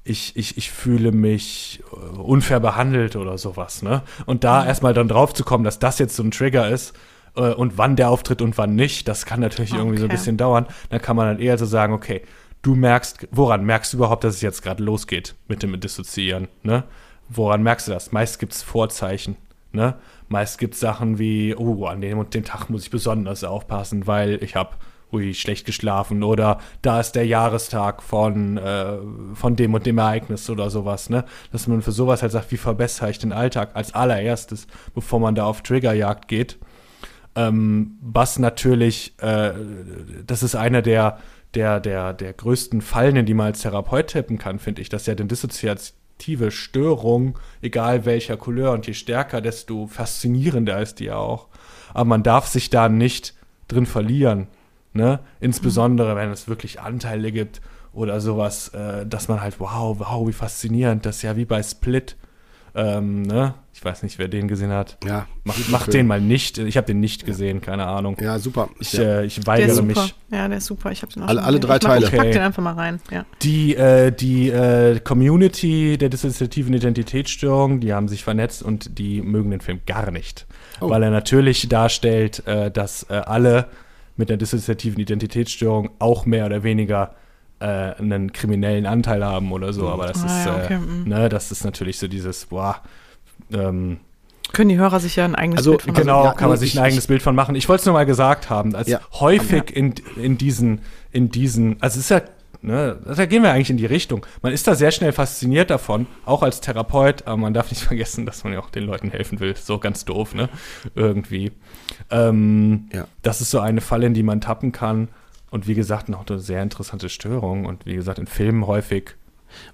ich, ich, ich fühle mich äh, unfair behandelt oder sowas, ne? Und da mhm. erstmal dann drauf zu kommen, dass das jetzt so ein Trigger ist äh, und wann der auftritt und wann nicht, das kann natürlich okay. irgendwie so ein bisschen dauern. Dann kann man dann eher so sagen, okay, du merkst, woran merkst du überhaupt, dass es jetzt gerade losgeht mit dem Dissoziieren, ne? Woran merkst du das? Meist gibt es Vorzeichen, ne? Meist gibt es Sachen wie, oh, an dem und dem Tag muss ich besonders aufpassen, weil ich habe ui, schlecht geschlafen oder da ist der Jahrestag von, äh, von dem und dem Ereignis oder sowas, ne? Dass man für sowas halt sagt, wie verbessere ich den Alltag als allererstes, bevor man da auf Triggerjagd geht. Ähm, was natürlich, äh, das ist einer der, der, der, der größten Fallen, in die man als Therapeut tippen kann, finde ich, dass ja den dissoziative Störung, egal welcher Couleur und je stärker, desto faszinierender ist die auch. Aber man darf sich da nicht drin verlieren. Ne? Insbesondere, wenn es wirklich Anteile gibt oder sowas, äh, dass man halt, wow, wow, wie faszinierend, das ist ja wie bei Split. Ähm, ne? Ich weiß nicht, wer den gesehen hat. Ja. Mach, mach den mal nicht. Ich habe den nicht gesehen, keine Ahnung. Ja, super. Ich, äh, ich weigere mich. Ja, der ist super. Ich habe den auch Alle, alle drei ich Teile. ich pack den einfach mal rein. Ja. Die, äh, die äh, Community der dissoziativen Identitätsstörung, die haben sich vernetzt und die mögen den Film gar nicht. Oh. Weil er natürlich darstellt, äh, dass äh, alle mit einer dissoziativen Identitätsstörung auch mehr oder weniger äh, einen kriminellen Anteil haben oder so. Aber das ah, ist, ja, okay. äh, ne, das ist natürlich so dieses, boah, ähm, können die Hörer sich ja ein eigenes also, Bild von machen. Genau, ja, kann man sich ein eigenes Bild von machen. Ich wollte es nur mal gesagt haben, als ja. häufig ja. in, in diesen, in diesen, also es ist ja Ne? Da gehen wir eigentlich in die Richtung. Man ist da sehr schnell fasziniert davon, auch als Therapeut, aber man darf nicht vergessen, dass man ja auch den Leuten helfen will. So ganz doof, ne? Irgendwie. Ähm, ja. Das ist so eine Falle, in die man tappen kann. Und wie gesagt, noch eine sehr interessante Störung. Und wie gesagt, in Filmen häufig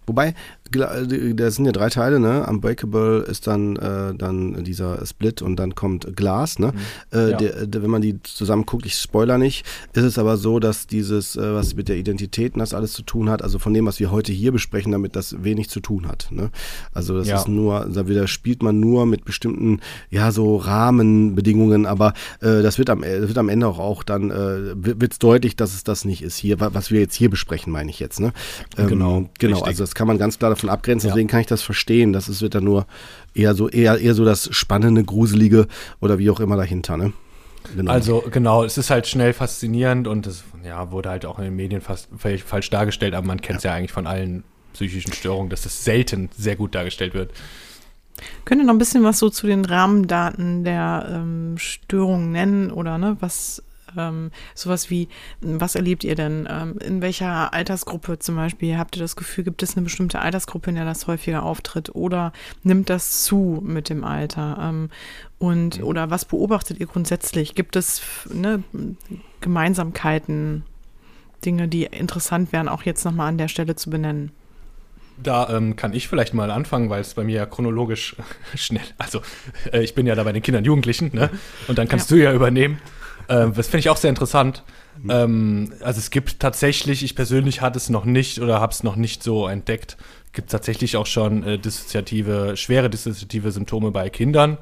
Wobei, da sind ja drei Teile, ne? Unbreakable ist dann, äh, dann dieser Split und dann kommt Glass, ne? Mhm. Äh, ja. der, der, wenn man die zusammen guckt, ich spoiler nicht, ist es aber so, dass dieses, äh, was mit der Identität und das alles zu tun hat, also von dem, was wir heute hier besprechen, damit das wenig zu tun hat. Ne? Also das ja. ist nur, da spielt man nur mit bestimmten, ja, so Rahmenbedingungen, aber äh, das wird am, das wird am Ende auch, auch dann, äh, wird es deutlich, dass es das nicht ist hier, was wir jetzt hier besprechen, meine ich jetzt. Ne? Ähm, genau, genau. Also das kann man ganz klar davon abgrenzen, deswegen kann ich das verstehen. Das ist, wird dann nur eher so, eher, eher so das Spannende, Gruselige oder wie auch immer dahinter, ne? Genau. Also genau, es ist halt schnell faszinierend und es ja, wurde halt auch in den Medien fast falsch dargestellt, aber man kennt es ja. ja eigentlich von allen psychischen Störungen, dass es selten sehr gut dargestellt wird. Könnt ihr noch ein bisschen was so zu den Rahmendaten der ähm, Störung nennen oder ne, was ähm, sowas wie, was erlebt ihr denn? Ähm, in welcher Altersgruppe zum Beispiel habt ihr das Gefühl, gibt es eine bestimmte Altersgruppe, in der das häufiger auftritt? Oder nimmt das zu mit dem Alter? Ähm, und, oder was beobachtet ihr grundsätzlich? Gibt es ne, Gemeinsamkeiten, Dinge, die interessant wären, auch jetzt nochmal an der Stelle zu benennen? Da ähm, kann ich vielleicht mal anfangen, weil es bei mir ja chronologisch schnell, also äh, ich bin ja da bei den Kindern und Jugendlichen, ne? Und dann kannst ja. du ja übernehmen. Äh, das finde ich auch sehr interessant. Ähm, also es gibt tatsächlich, ich persönlich hatte es noch nicht oder habe es noch nicht so entdeckt, gibt tatsächlich auch schon äh, dissoziative, schwere dissoziative Symptome bei Kindern,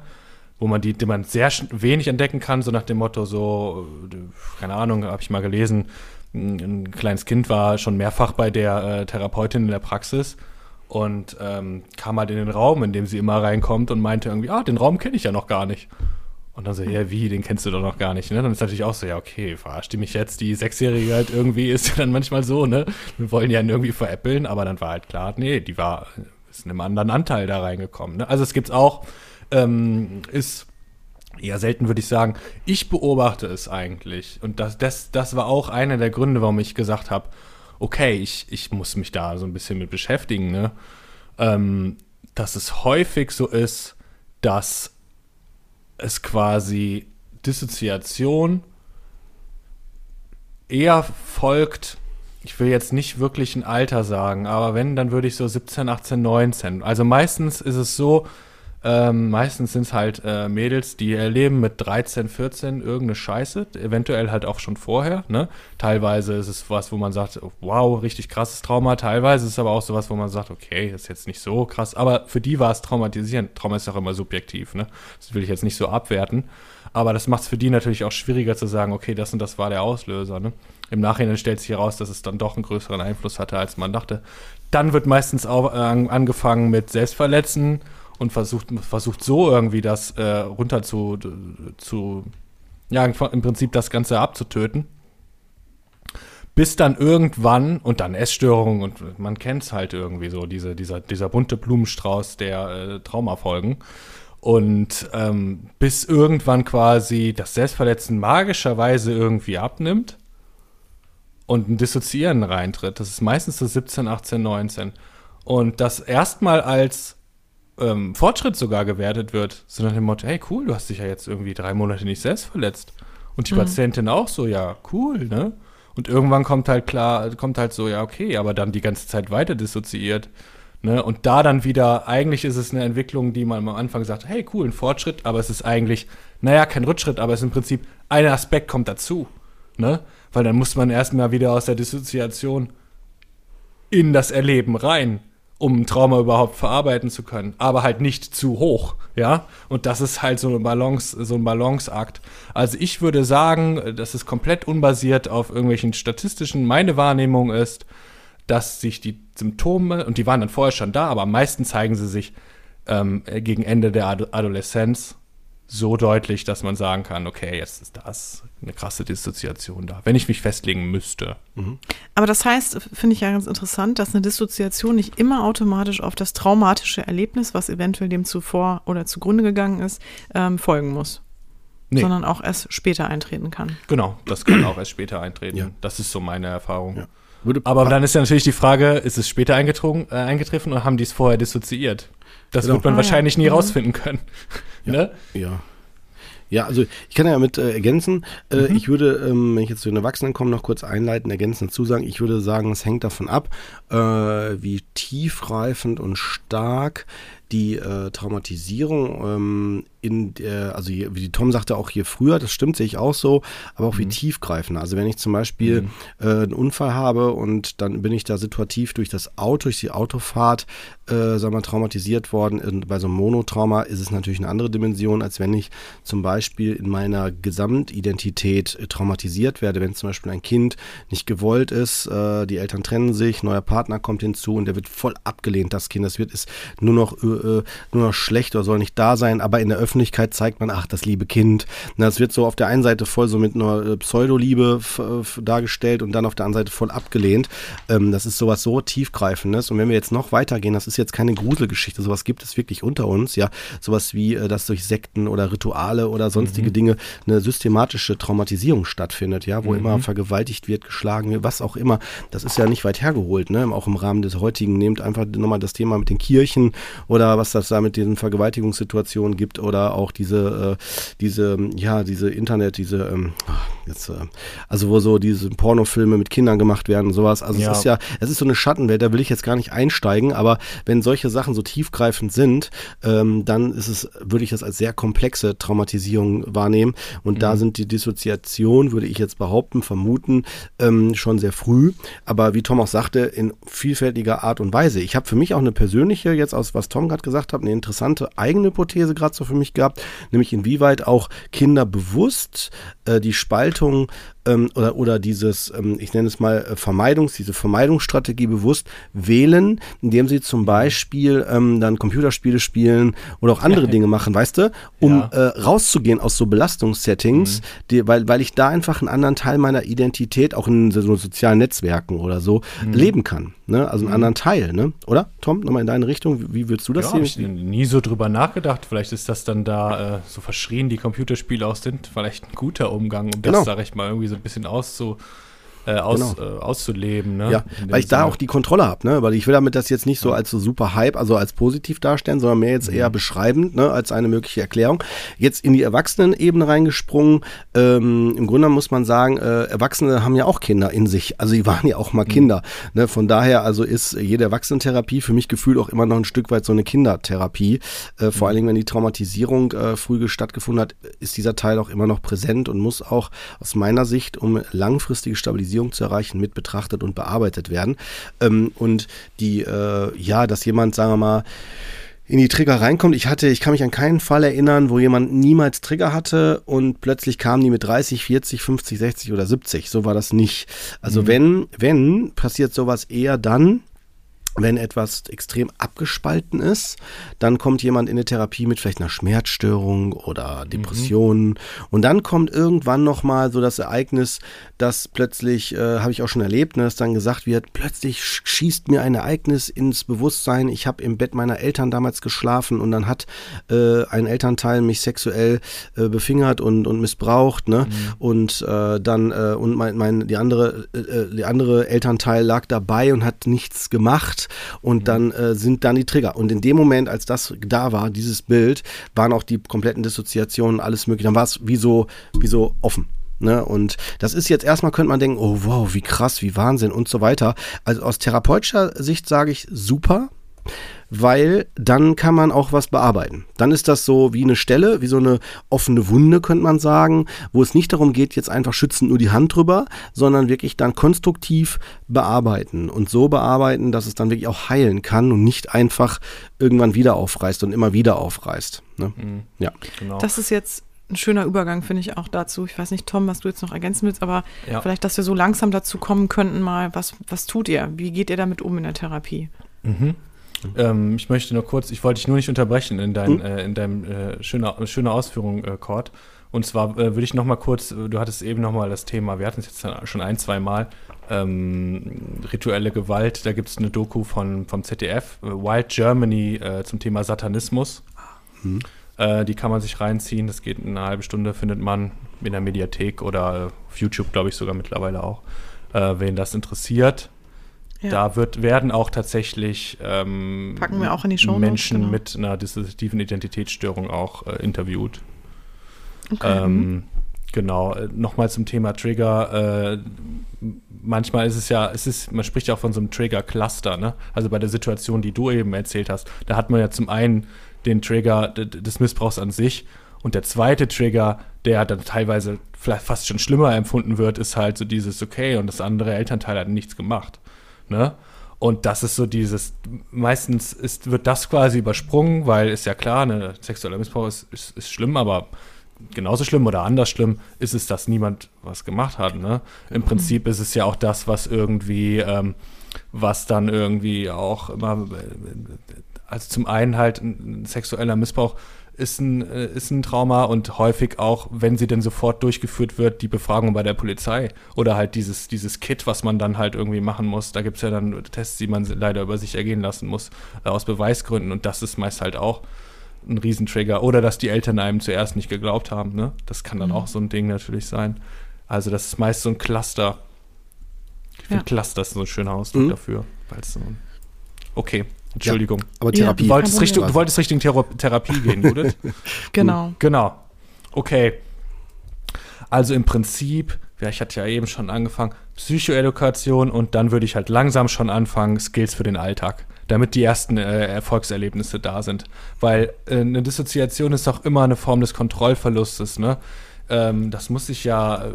wo man die, die man sehr wenig entdecken kann, so nach dem Motto so, äh, keine Ahnung, habe ich mal gelesen, ein kleines Kind war schon mehrfach bei der äh, Therapeutin in der Praxis und ähm, kam halt in den Raum, in dem sie immer reinkommt und meinte irgendwie, ah, den Raum kenne ich ja noch gar nicht. Und dann so, ja, wie, den kennst du doch noch gar nicht, ne? Dann ist natürlich auch so, ja, okay, verarscht die mich jetzt, die Sechsjährige halt irgendwie ist ja dann manchmal so, ne? Wir wollen ja irgendwie veräppeln, aber dann war halt klar, nee, die war, ist in einem anderen Anteil da reingekommen, ne? Also es gibt's auch, ähm, ist eher selten, würde ich sagen. Ich beobachte es eigentlich. Und das, das, das war auch einer der Gründe, warum ich gesagt habe, okay, ich, ich muss mich da so ein bisschen mit beschäftigen, ne? Ähm, dass es häufig so ist, dass es quasi Dissoziation eher folgt, ich will jetzt nicht wirklich ein Alter sagen, aber wenn, dann würde ich so 17, 18, 19. Also meistens ist es so, ähm, meistens sind es halt äh, Mädels, die erleben mit 13, 14 irgendeine Scheiße, eventuell halt auch schon vorher. Ne? Teilweise ist es was, wo man sagt, wow, richtig krasses Trauma. Teilweise ist es aber auch so was, wo man sagt, okay, ist jetzt nicht so krass. Aber für die war es traumatisierend. Trauma ist auch immer subjektiv. Ne? Das will ich jetzt nicht so abwerten. Aber das macht es für die natürlich auch schwieriger zu sagen, okay, das und das war der Auslöser. Ne? Im Nachhinein stellt sich heraus, dass es dann doch einen größeren Einfluss hatte, als man dachte. Dann wird meistens auch äh, angefangen mit Selbstverletzen und versucht, versucht so irgendwie das äh, runter zu, zu, ja, im Prinzip das Ganze abzutöten. Bis dann irgendwann, und dann Essstörungen, und man kennt es halt irgendwie so, diese, dieser, dieser bunte Blumenstrauß der äh, Traumafolgen. Und ähm, bis irgendwann quasi das Selbstverletzen magischerweise irgendwie abnimmt und ein Dissoziieren reintritt. Das ist meistens so 17, 18, 19. Und das erstmal als ähm, Fortschritt sogar gewertet wird. So nach dem Motto, hey cool, du hast dich ja jetzt irgendwie drei Monate nicht selbst verletzt. Und die mhm. Patientin auch so, ja, cool, ne? Und irgendwann kommt halt klar, kommt halt so, ja, okay, aber dann die ganze Zeit weiter dissoziiert. Ne? Und da dann wieder, eigentlich ist es eine Entwicklung, die man am Anfang sagt, hey, cool, ein Fortschritt, aber es ist eigentlich, naja, kein Rückschritt, aber es ist im Prinzip, ein Aspekt kommt dazu. Ne? Weil dann muss man erstmal wieder aus der Dissoziation in das Erleben rein um ein Trauma überhaupt verarbeiten zu können, aber halt nicht zu hoch, ja. Und das ist halt so eine Balance, so ein Balanceakt. Also ich würde sagen, dass es komplett unbasiert auf irgendwelchen statistischen. Meine Wahrnehmung ist, dass sich die Symptome und die waren dann vorher schon da, aber am meisten zeigen sie sich ähm, gegen Ende der Ad Adoleszenz so deutlich, dass man sagen kann, okay, jetzt ist das eine krasse Dissoziation da, wenn ich mich festlegen müsste. Mhm. Aber das heißt, finde ich ja ganz interessant, dass eine Dissoziation nicht immer automatisch auf das traumatische Erlebnis, was eventuell dem zuvor oder zugrunde gegangen ist, ähm, folgen muss. Nee. Sondern auch erst später eintreten kann. Genau, das kann auch erst später eintreten. Ja. Das ist so meine Erfahrung. Ja. Aber dann ist ja natürlich die Frage, ist es später eingetreten, äh, eingetreten oder haben die es vorher dissoziiert? Das genau. wird man ah, wahrscheinlich ja. nie mhm. rausfinden können. Ja. ne? ja. Ja, also ich kann ja mit äh, ergänzen. Äh, mhm. Ich würde, ähm, wenn ich jetzt zu den Erwachsenen komme, noch kurz einleiten, ergänzen dazu sagen. Ich würde sagen, es hängt davon ab, äh, wie tiefreifend und stark die äh, Traumatisierung ähm, in der, also je, wie Tom sagte, auch hier früher, das stimmt, sehe ich auch so, aber auch mhm. wie tiefgreifender. Also wenn ich zum Beispiel mhm. äh, einen Unfall habe und dann bin ich da situativ durch das Auto, durch die Autofahrt, äh, sagen wir, traumatisiert worden. Und bei so einem Monotrauma ist es natürlich eine andere Dimension, als wenn ich zum Beispiel in meiner Gesamtidentität äh, traumatisiert werde. Wenn zum Beispiel ein Kind nicht gewollt ist, äh, die Eltern trennen sich, neuer Partner kommt hinzu und der wird voll abgelehnt, das Kind. Das wird ist nur noch, äh, nur noch schlecht oder soll nicht da sein, aber in der Öffentlichkeit zeigt man, ach, das liebe Kind. Das wird so auf der einen Seite voll so mit einer äh, Pseudoliebe dargestellt und dann auf der anderen Seite voll abgelehnt. Ähm, das ist sowas so tiefgreifendes. Und wenn wir jetzt noch weitergehen, das ist jetzt keine Gruselgeschichte, sowas gibt es wirklich unter uns, ja. Sowas wie, äh, dass durch Sekten oder Rituale oder sonstige mhm. Dinge eine systematische Traumatisierung stattfindet, ja, wo mhm. immer vergewaltigt wird, geschlagen wird, was auch immer. Das ist ja nicht weit hergeholt, ne? Auch im Rahmen des heutigen, nehmt einfach nochmal das Thema mit den Kirchen oder was das da mit diesen Vergewaltigungssituationen gibt oder auch diese, äh, diese, ja, diese Internet, diese, ähm, jetzt, äh, also wo so diese Pornofilme mit Kindern gemacht werden und sowas. Also ja. es ist ja, es ist so eine Schattenwelt, da will ich jetzt gar nicht einsteigen, aber wenn solche Sachen so tiefgreifend sind, ähm, dann ist es, würde ich das als sehr komplexe Traumatisierung wahrnehmen. Und mhm. da sind die Dissoziation, würde ich jetzt behaupten, vermuten, ähm, schon sehr früh. Aber wie Tom auch sagte, in vielfältiger Art und Weise. Ich habe für mich auch eine persönliche, jetzt aus was Tom gerade gesagt hat, eine interessante eigene Hypothese gerade so für mich gehabt, nämlich inwieweit auch Kinder bewusst äh, die Spaltung ähm, oder, oder dieses, ähm, ich nenne es mal äh, Vermeidungs, diese Vermeidungsstrategie bewusst wählen, indem sie zum Beispiel ähm, dann Computerspiele spielen oder auch andere Dinge machen, weißt du, um ja. äh, rauszugehen aus so Belastungssettings, mhm. die, weil, weil ich da einfach einen anderen Teil meiner Identität, auch in so sozialen Netzwerken oder so, mhm. leben kann. Ne? Also einen mhm. anderen Teil, ne? Oder? Tom, nochmal in deine Richtung, wie würdest du das ja, sehen? Ich nie so drüber nachgedacht. Vielleicht ist das dann da äh, so verschrien, die Computerspiele auch sind, vielleicht ein guter Umgang, um genau. das, sag ich mal, irgendwie so ein bisschen auszu, äh, aus, genau. äh, auszuleben. Ne? Ja, weil ich Sinne. da auch die Kontrolle habe, ne? Weil ich will damit das jetzt nicht so als so super Hype, also als positiv darstellen, sondern mehr jetzt mhm. eher beschreibend, ne, als eine mögliche Erklärung. Jetzt in die Erwachsenenebene reingesprungen. Ähm, Im Grunde muss man sagen, äh, Erwachsene haben ja auch Kinder in sich. Also die waren ja auch mal mhm. Kinder. Ne? Von daher also ist jede Erwachsenentherapie für mich gefühlt auch immer noch ein Stück weit so eine Kindertherapie. Äh, vor mhm. allen Dingen, wenn die Traumatisierung äh, früh stattgefunden hat, ist dieser Teil auch immer noch präsent und muss auch aus meiner Sicht um langfristige Stabilisierung Stabilisierung zu erreichen, mit betrachtet und bearbeitet werden. Ähm, und die, äh, ja, dass jemand, sagen wir mal, in die Trigger reinkommt. Ich hatte, ich kann mich an keinen Fall erinnern, wo jemand niemals Trigger hatte und plötzlich kamen die mit 30, 40, 50, 60 oder 70. So war das nicht. Also mhm. wenn, wenn, passiert sowas eher dann, wenn etwas extrem abgespalten ist, dann kommt jemand in eine Therapie mit vielleicht einer Schmerzstörung oder mhm. Depressionen. Mhm. Und dann kommt irgendwann nochmal so das Ereignis, dass plötzlich, äh, habe ich auch schon erlebt, ne, dass dann gesagt wird, plötzlich schießt mir ein Ereignis ins Bewusstsein. Ich habe im Bett meiner Eltern damals geschlafen und dann hat äh, ein Elternteil mich sexuell äh, befingert und, und missbraucht. Ne? Mhm. Und äh, dann, äh, und mein, mein, die andere, äh, die andere Elternteil lag dabei und hat nichts gemacht und mhm. dann äh, sind dann die Trigger. Und in dem Moment, als das da war, dieses Bild, waren auch die kompletten Dissoziationen, alles mögliche. Dann war es wie so, wie so offen. Ne? Und das ist jetzt erstmal, könnte man denken, oh wow, wie krass, wie Wahnsinn und so weiter. Also aus therapeutischer Sicht sage ich super weil dann kann man auch was bearbeiten. Dann ist das so wie eine Stelle, wie so eine offene Wunde, könnte man sagen, wo es nicht darum geht, jetzt einfach schützend nur die Hand drüber, sondern wirklich dann konstruktiv bearbeiten und so bearbeiten, dass es dann wirklich auch heilen kann und nicht einfach irgendwann wieder aufreißt und immer wieder aufreißt. Ne? Mhm. Ja, genau. Das ist jetzt ein schöner Übergang, finde ich auch dazu. Ich weiß nicht, Tom, was du jetzt noch ergänzen willst, aber ja. vielleicht, dass wir so langsam dazu kommen könnten, mal, was, was tut ihr? Wie geht ihr damit um in der Therapie? Mhm. Ähm, ich möchte nur kurz, ich wollte dich nur nicht unterbrechen in, dein, mhm. äh, in deinem äh, schöner, schöner Ausführung, äh, Cord. Und zwar äh, würde ich noch mal kurz, äh, du hattest eben noch mal das Thema, wir hatten es jetzt schon ein, zwei Mal, ähm, rituelle Gewalt. Da gibt es eine Doku von, vom ZDF, äh, Wild Germany, äh, zum Thema Satanismus. Mhm. Die kann man sich reinziehen. Das geht eine halbe Stunde, findet man in der Mediathek oder auf YouTube, glaube ich, sogar mittlerweile auch. Wen das interessiert. Ja. Da wird, werden auch tatsächlich ähm, auch Show Menschen genau. mit einer dissoziativen Identitätsstörung auch äh, interviewt. Okay. Ähm, genau, äh, nochmal zum Thema Trigger. Äh, manchmal ist es ja, es ist, man spricht ja auch von so einem Trigger-Cluster, ne? Also bei der Situation, die du eben erzählt hast, da hat man ja zum einen den Trigger des Missbrauchs an sich und der zweite Trigger, der dann teilweise vielleicht fast schon schlimmer empfunden wird, ist halt so dieses, okay, und das andere Elternteil hat nichts gemacht. Ne? Und das ist so dieses, meistens ist, wird das quasi übersprungen, weil ist ja klar, ne, sexueller Missbrauch ist, ist, ist schlimm, aber genauso schlimm oder anders schlimm ist es, dass niemand was gemacht hat. Ne? Im Prinzip ist es ja auch das, was irgendwie, ähm, was dann irgendwie auch immer, also zum einen halt ein sexueller Missbrauch ist ein, äh, ist ein Trauma und häufig auch, wenn sie denn sofort durchgeführt wird, die Befragung bei der Polizei oder halt dieses, dieses Kit, was man dann halt irgendwie machen muss. Da gibt es ja dann Tests, die man leider über sich ergehen lassen muss, äh, aus Beweisgründen und das ist meist halt auch ein Riesentrigger. Oder dass die Eltern einem zuerst nicht geglaubt haben. Ne? Das kann dann mhm. auch so ein Ding natürlich sein. Also das ist meist so ein Cluster. Ich finde ja. Cluster ist so ein schöner Ausdruck mhm. dafür. So okay, Entschuldigung. Ja, aber Therapie. Du wolltest, Richtung, du wolltest Richtung Thera Therapie gehen, Judith? genau. Genau. Okay. Also im Prinzip, ja, ich hatte ja eben schon angefangen, Psychoedukation und dann würde ich halt langsam schon anfangen, Skills für den Alltag, damit die ersten äh, Erfolgserlebnisse da sind. Weil äh, eine Dissoziation ist auch immer eine Form des Kontrollverlustes, ne? Ähm, das muss sich ja äh,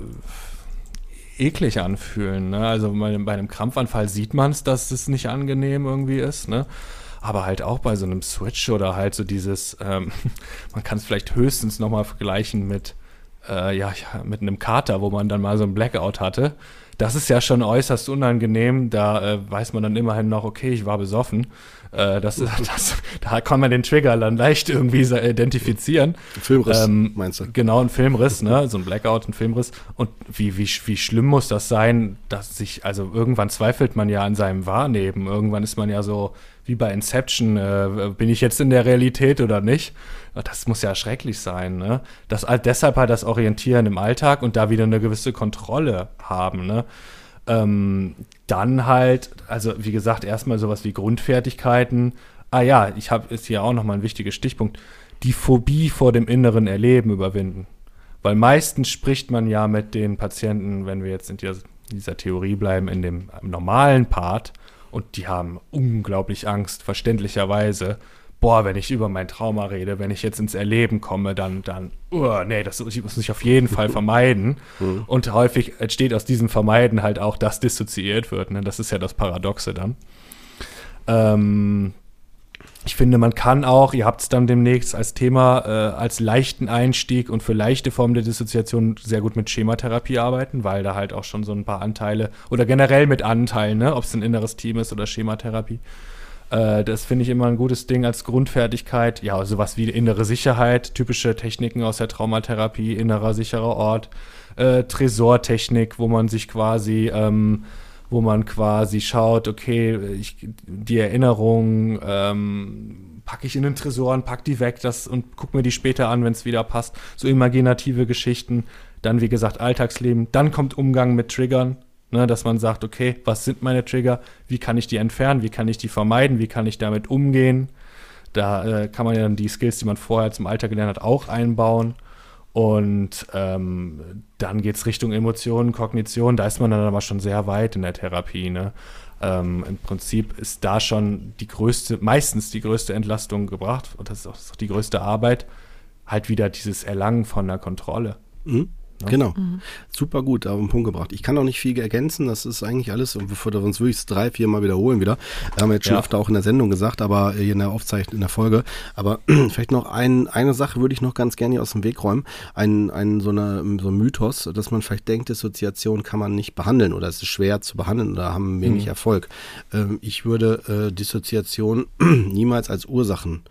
eklig anfühlen. Ne? Also bei, bei, einem Krampfanfall sieht man es, dass es nicht angenehm irgendwie ist. Ne? Aber halt auch bei so einem Switch oder halt so dieses, ähm, man kann es vielleicht höchstens nochmal vergleichen mit, äh, ja, mit einem Kater, wo man dann mal so ein Blackout hatte. Das ist ja schon äußerst unangenehm. Da äh, weiß man dann immerhin noch, okay, ich war besoffen. Äh, das, das, da kann man den Trigger dann leicht irgendwie identifizieren. Filmriss, ähm, meinst du? Genau, ein Filmriss, ne? so ein Blackout, ein Filmriss. Und wie, wie, wie schlimm muss das sein, dass sich, also irgendwann zweifelt man ja an seinem Wahrnehmen. Irgendwann ist man ja so, wie bei Inception, äh, bin ich jetzt in der Realität oder nicht? Das muss ja schrecklich sein. Ne? Das, deshalb halt das Orientieren im Alltag und da wieder eine gewisse Kontrolle haben. Ne? Ähm, dann halt, also wie gesagt, erstmal sowas wie Grundfertigkeiten. Ah ja, ich habe ist hier auch nochmal ein wichtiger Stichpunkt. Die Phobie vor dem inneren Erleben überwinden. Weil meistens spricht man ja mit den Patienten, wenn wir jetzt in dieser, dieser Theorie bleiben, in dem normalen Part, und die haben unglaublich Angst, verständlicherweise, boah, wenn ich über mein Trauma rede, wenn ich jetzt ins Erleben komme, dann, dann, uh, nee, das muss ich auf jeden Fall vermeiden. Mhm. Und häufig entsteht aus diesem Vermeiden halt auch, dass dissoziiert wird. Ne? Das ist ja das Paradoxe dann. Ähm, ich finde, man kann auch, ihr habt es dann demnächst als Thema, äh, als leichten Einstieg und für leichte Formen der Dissoziation sehr gut mit Schematherapie arbeiten, weil da halt auch schon so ein paar Anteile oder generell mit Anteilen, ne, ob es ein inneres Team ist oder Schematherapie, äh, das finde ich immer ein gutes Ding als Grundfertigkeit. Ja, sowas wie innere Sicherheit, typische Techniken aus der Traumatherapie, innerer sicherer Ort, äh, Tresortechnik, wo man sich quasi, ähm, wo man quasi schaut, okay, ich, die Erinnerung ähm, packe ich in den Tresor und pack die weg das, und guck mir die später an, wenn es wieder passt. So imaginative Geschichten. Dann, wie gesagt, Alltagsleben. Dann kommt Umgang mit Triggern. Ne, dass man sagt, okay, was sind meine Trigger? Wie kann ich die entfernen? Wie kann ich die vermeiden? Wie kann ich damit umgehen? Da äh, kann man ja dann die Skills, die man vorher zum Alter gelernt hat, auch einbauen. Und ähm, dann geht es Richtung Emotionen, Kognition. Da ist man dann aber schon sehr weit in der Therapie. Ne? Ähm, Im Prinzip ist da schon die größte, meistens die größte Entlastung gebracht. Und das ist auch die größte Arbeit. Halt wieder dieses Erlangen von der Kontrolle. Mhm. Ne? Genau. Mhm. Super gut auf den Punkt gebracht. Ich kann auch nicht viel ergänzen, das ist eigentlich alles, und bevor wir uns wirklich drei, vier Mal wiederholen wieder. Haben wir jetzt schon ja. öfter auch in der Sendung gesagt, aber hier in der Aufzeichnung, in der Folge. Aber vielleicht noch ein, eine Sache würde ich noch ganz gerne aus dem Weg räumen. Ein, ein, so, eine, so ein Mythos, dass man vielleicht denkt, Dissoziation kann man nicht behandeln oder es ist schwer zu behandeln oder haben wenig mhm. Erfolg. Ähm, ich würde äh, Dissoziation niemals als Ursachen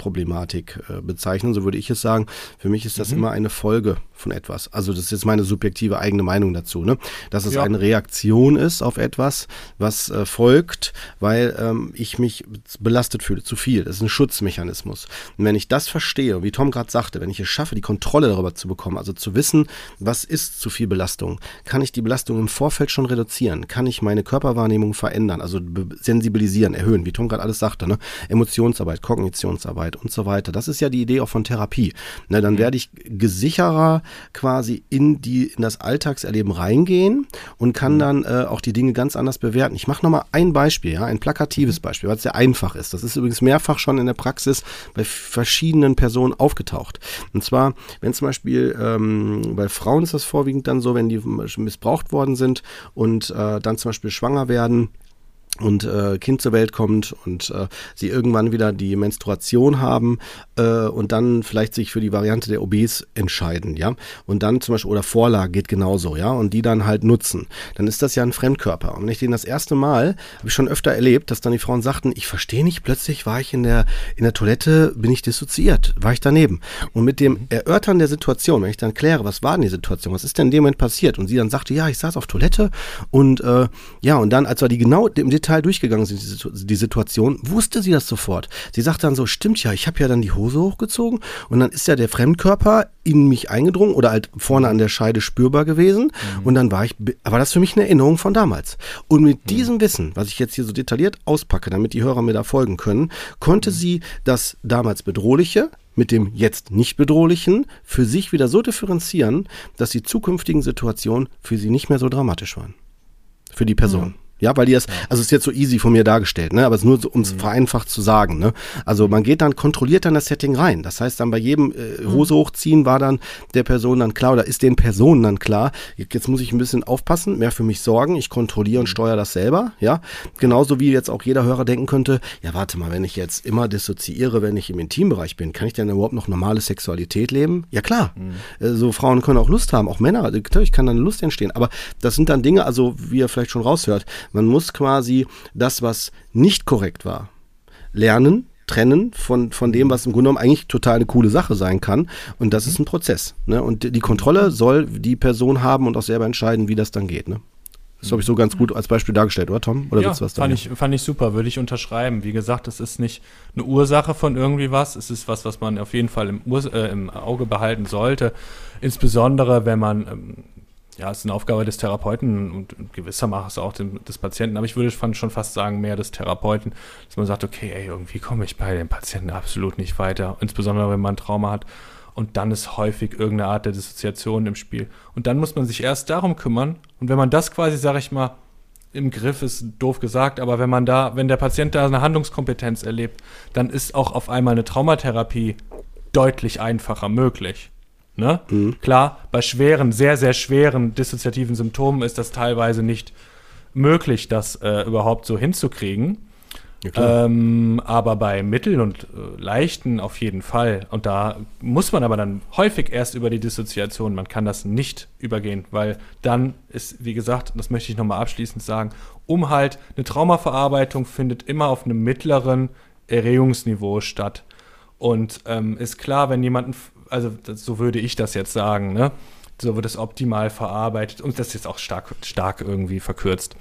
Problematik äh, bezeichnen, so würde ich es sagen. Für mich ist das mhm. immer eine Folge von etwas. Also das ist jetzt meine subjektive eigene Meinung dazu, ne? Dass es ja. eine Reaktion ist auf etwas, was äh, folgt, weil ähm, ich mich belastet fühle, zu viel. Das ist ein Schutzmechanismus. Und wenn ich das verstehe, wie Tom gerade sagte, wenn ich es schaffe, die Kontrolle darüber zu bekommen, also zu wissen, was ist zu viel Belastung, kann ich die Belastung im Vorfeld schon reduzieren, kann ich meine Körperwahrnehmung verändern, also sensibilisieren, erhöhen, wie Tom gerade alles sagte, ne? Emotionsarbeit, Kognitionsarbeit, Arbeit und so weiter. Das ist ja die Idee auch von Therapie. Ne, dann mhm. werde ich gesicherer quasi in, die, in das Alltagserleben reingehen und kann mhm. dann äh, auch die Dinge ganz anders bewerten. Ich mache nochmal ein Beispiel, ja, ein plakatives mhm. Beispiel, weil es sehr einfach ist. Das ist übrigens mehrfach schon in der Praxis bei verschiedenen Personen aufgetaucht. Und zwar, wenn zum Beispiel ähm, bei Frauen ist das vorwiegend dann so, wenn die missbraucht worden sind und äh, dann zum Beispiel schwanger werden, und äh, Kind zur Welt kommt und äh, sie irgendwann wieder die Menstruation haben äh, und dann vielleicht sich für die Variante der OBs entscheiden, ja, und dann zum Beispiel, oder Vorlage geht genauso, ja, und die dann halt nutzen, dann ist das ja ein Fremdkörper. Und ich den das erste Mal, habe ich schon öfter erlebt, dass dann die Frauen sagten, ich verstehe nicht, plötzlich war ich in der, in der Toilette, bin ich dissoziiert, war ich daneben. Und mit dem Erörtern der Situation, wenn ich dann kläre, was war denn die Situation, was ist denn in dem Moment passiert, und sie dann sagte, ja, ich saß auf Toilette und äh, ja, und dann, als wir die genau im Detail durchgegangen sind, die Situation, wusste sie das sofort. Sie sagt dann so, stimmt ja, ich habe ja dann die Hose hochgezogen und dann ist ja der Fremdkörper in mich eingedrungen oder halt vorne an der Scheide spürbar gewesen mhm. und dann war ich, war das für mich eine Erinnerung von damals. Und mit mhm. diesem Wissen, was ich jetzt hier so detailliert auspacke, damit die Hörer mir da folgen können, konnte mhm. sie das damals Bedrohliche mit dem jetzt nicht bedrohlichen für sich wieder so differenzieren, dass die zukünftigen Situationen für sie nicht mehr so dramatisch waren. Für die Person. Ja, weil die das, also ist jetzt so easy von mir dargestellt, ne? Aber es ist nur so, um es mhm. vereinfacht zu sagen, ne? Also man geht dann, kontrolliert dann das Setting rein. Das heißt dann bei jedem äh, mhm. Hose hochziehen war dann der Person dann klar oder ist den Personen dann klar, jetzt muss ich ein bisschen aufpassen, mehr für mich sorgen, ich kontrolliere und mhm. steuere das selber, ja? Genauso wie jetzt auch jeder Hörer denken könnte, ja, warte mal, wenn ich jetzt immer dissoziiere, wenn ich im Intimbereich bin, kann ich dann überhaupt noch normale Sexualität leben? Ja, klar. Mhm. Äh, so Frauen können auch Lust haben, auch Männer, natürlich kann dann Lust entstehen, aber das sind dann Dinge, also wie ihr vielleicht schon raushört, man muss quasi das, was nicht korrekt war, lernen, trennen von, von dem, was im Grunde genommen eigentlich total eine coole Sache sein kann. Und das ist ein Prozess. Ne? Und die Kontrolle soll die Person haben und auch selber entscheiden, wie das dann geht. Ne? Das habe ich so ganz gut als Beispiel dargestellt, oder Tom? Oder ja, was fand ich, fand ich super, würde ich unterschreiben. Wie gesagt, es ist nicht eine Ursache von irgendwie was, es ist was, was man auf jeden Fall im, Ur äh, im Auge behalten sollte. Insbesondere, wenn man ähm, ja, es ist eine Aufgabe des Therapeuten und gewissermaßen auch des Patienten, aber ich würde schon fast sagen, mehr des Therapeuten, dass man sagt, okay, ey, irgendwie komme ich bei dem Patienten absolut nicht weiter, insbesondere wenn man Trauma hat. Und dann ist häufig irgendeine Art der Dissoziation im Spiel. Und dann muss man sich erst darum kümmern. Und wenn man das quasi, sage ich mal, im Griff ist doof gesagt, aber wenn man da, wenn der Patient da eine Handlungskompetenz erlebt, dann ist auch auf einmal eine Traumatherapie deutlich einfacher möglich. Ne? Mhm. Klar, bei schweren, sehr, sehr schweren dissoziativen Symptomen ist das teilweise nicht möglich, das äh, überhaupt so hinzukriegen. Ja, ähm, aber bei mittel- und äh, leichten auf jeden Fall. Und da muss man aber dann häufig erst über die Dissoziation, man kann das nicht übergehen, weil dann ist, wie gesagt, das möchte ich nochmal abschließend sagen, um halt eine Traumaverarbeitung findet immer auf einem mittleren Erregungsniveau statt. Und ähm, ist klar, wenn jemand also das, so würde ich das jetzt sagen, ne? So wird es optimal verarbeitet und das ist jetzt auch stark, stark irgendwie verkürzt.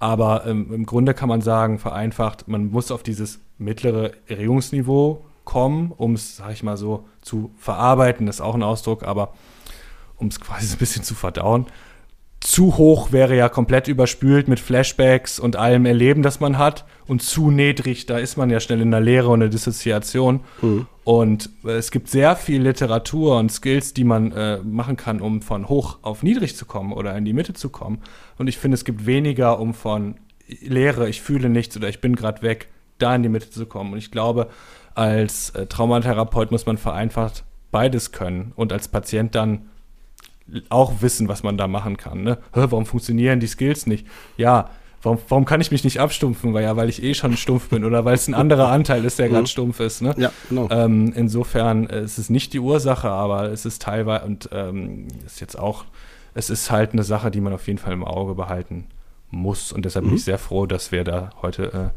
Aber ähm, im Grunde kann man sagen, vereinfacht, man muss auf dieses mittlere Erregungsniveau kommen, um es, sag ich mal so, zu verarbeiten, das ist auch ein Ausdruck, aber um es quasi so ein bisschen zu verdauen zu hoch wäre ja komplett überspült mit Flashbacks und allem Erleben, das man hat. Und zu niedrig, da ist man ja schnell in der Leere und der Dissoziation. Mhm. Und äh, es gibt sehr viel Literatur und Skills, die man äh, machen kann, um von hoch auf niedrig zu kommen oder in die Mitte zu kommen. Und ich finde, es gibt weniger, um von Leere, ich fühle nichts oder ich bin gerade weg, da in die Mitte zu kommen. Und ich glaube, als äh, Traumatherapeut muss man vereinfacht beides können und als Patient dann auch wissen, was man da machen kann. Ne? Warum funktionieren die Skills nicht? Ja, warum, warum kann ich mich nicht abstumpfen? Weil ja, weil ich eh schon stumpf bin oder weil es ein anderer Anteil ist, der gerade mhm. stumpf ist. Ne? Ja, genau. Ähm, insofern äh, ist es nicht die Ursache, aber es ist teilweise und ähm, ist jetzt auch, es ist halt eine Sache, die man auf jeden Fall im Auge behalten muss. Und deshalb mhm. bin ich sehr froh, dass wir da heute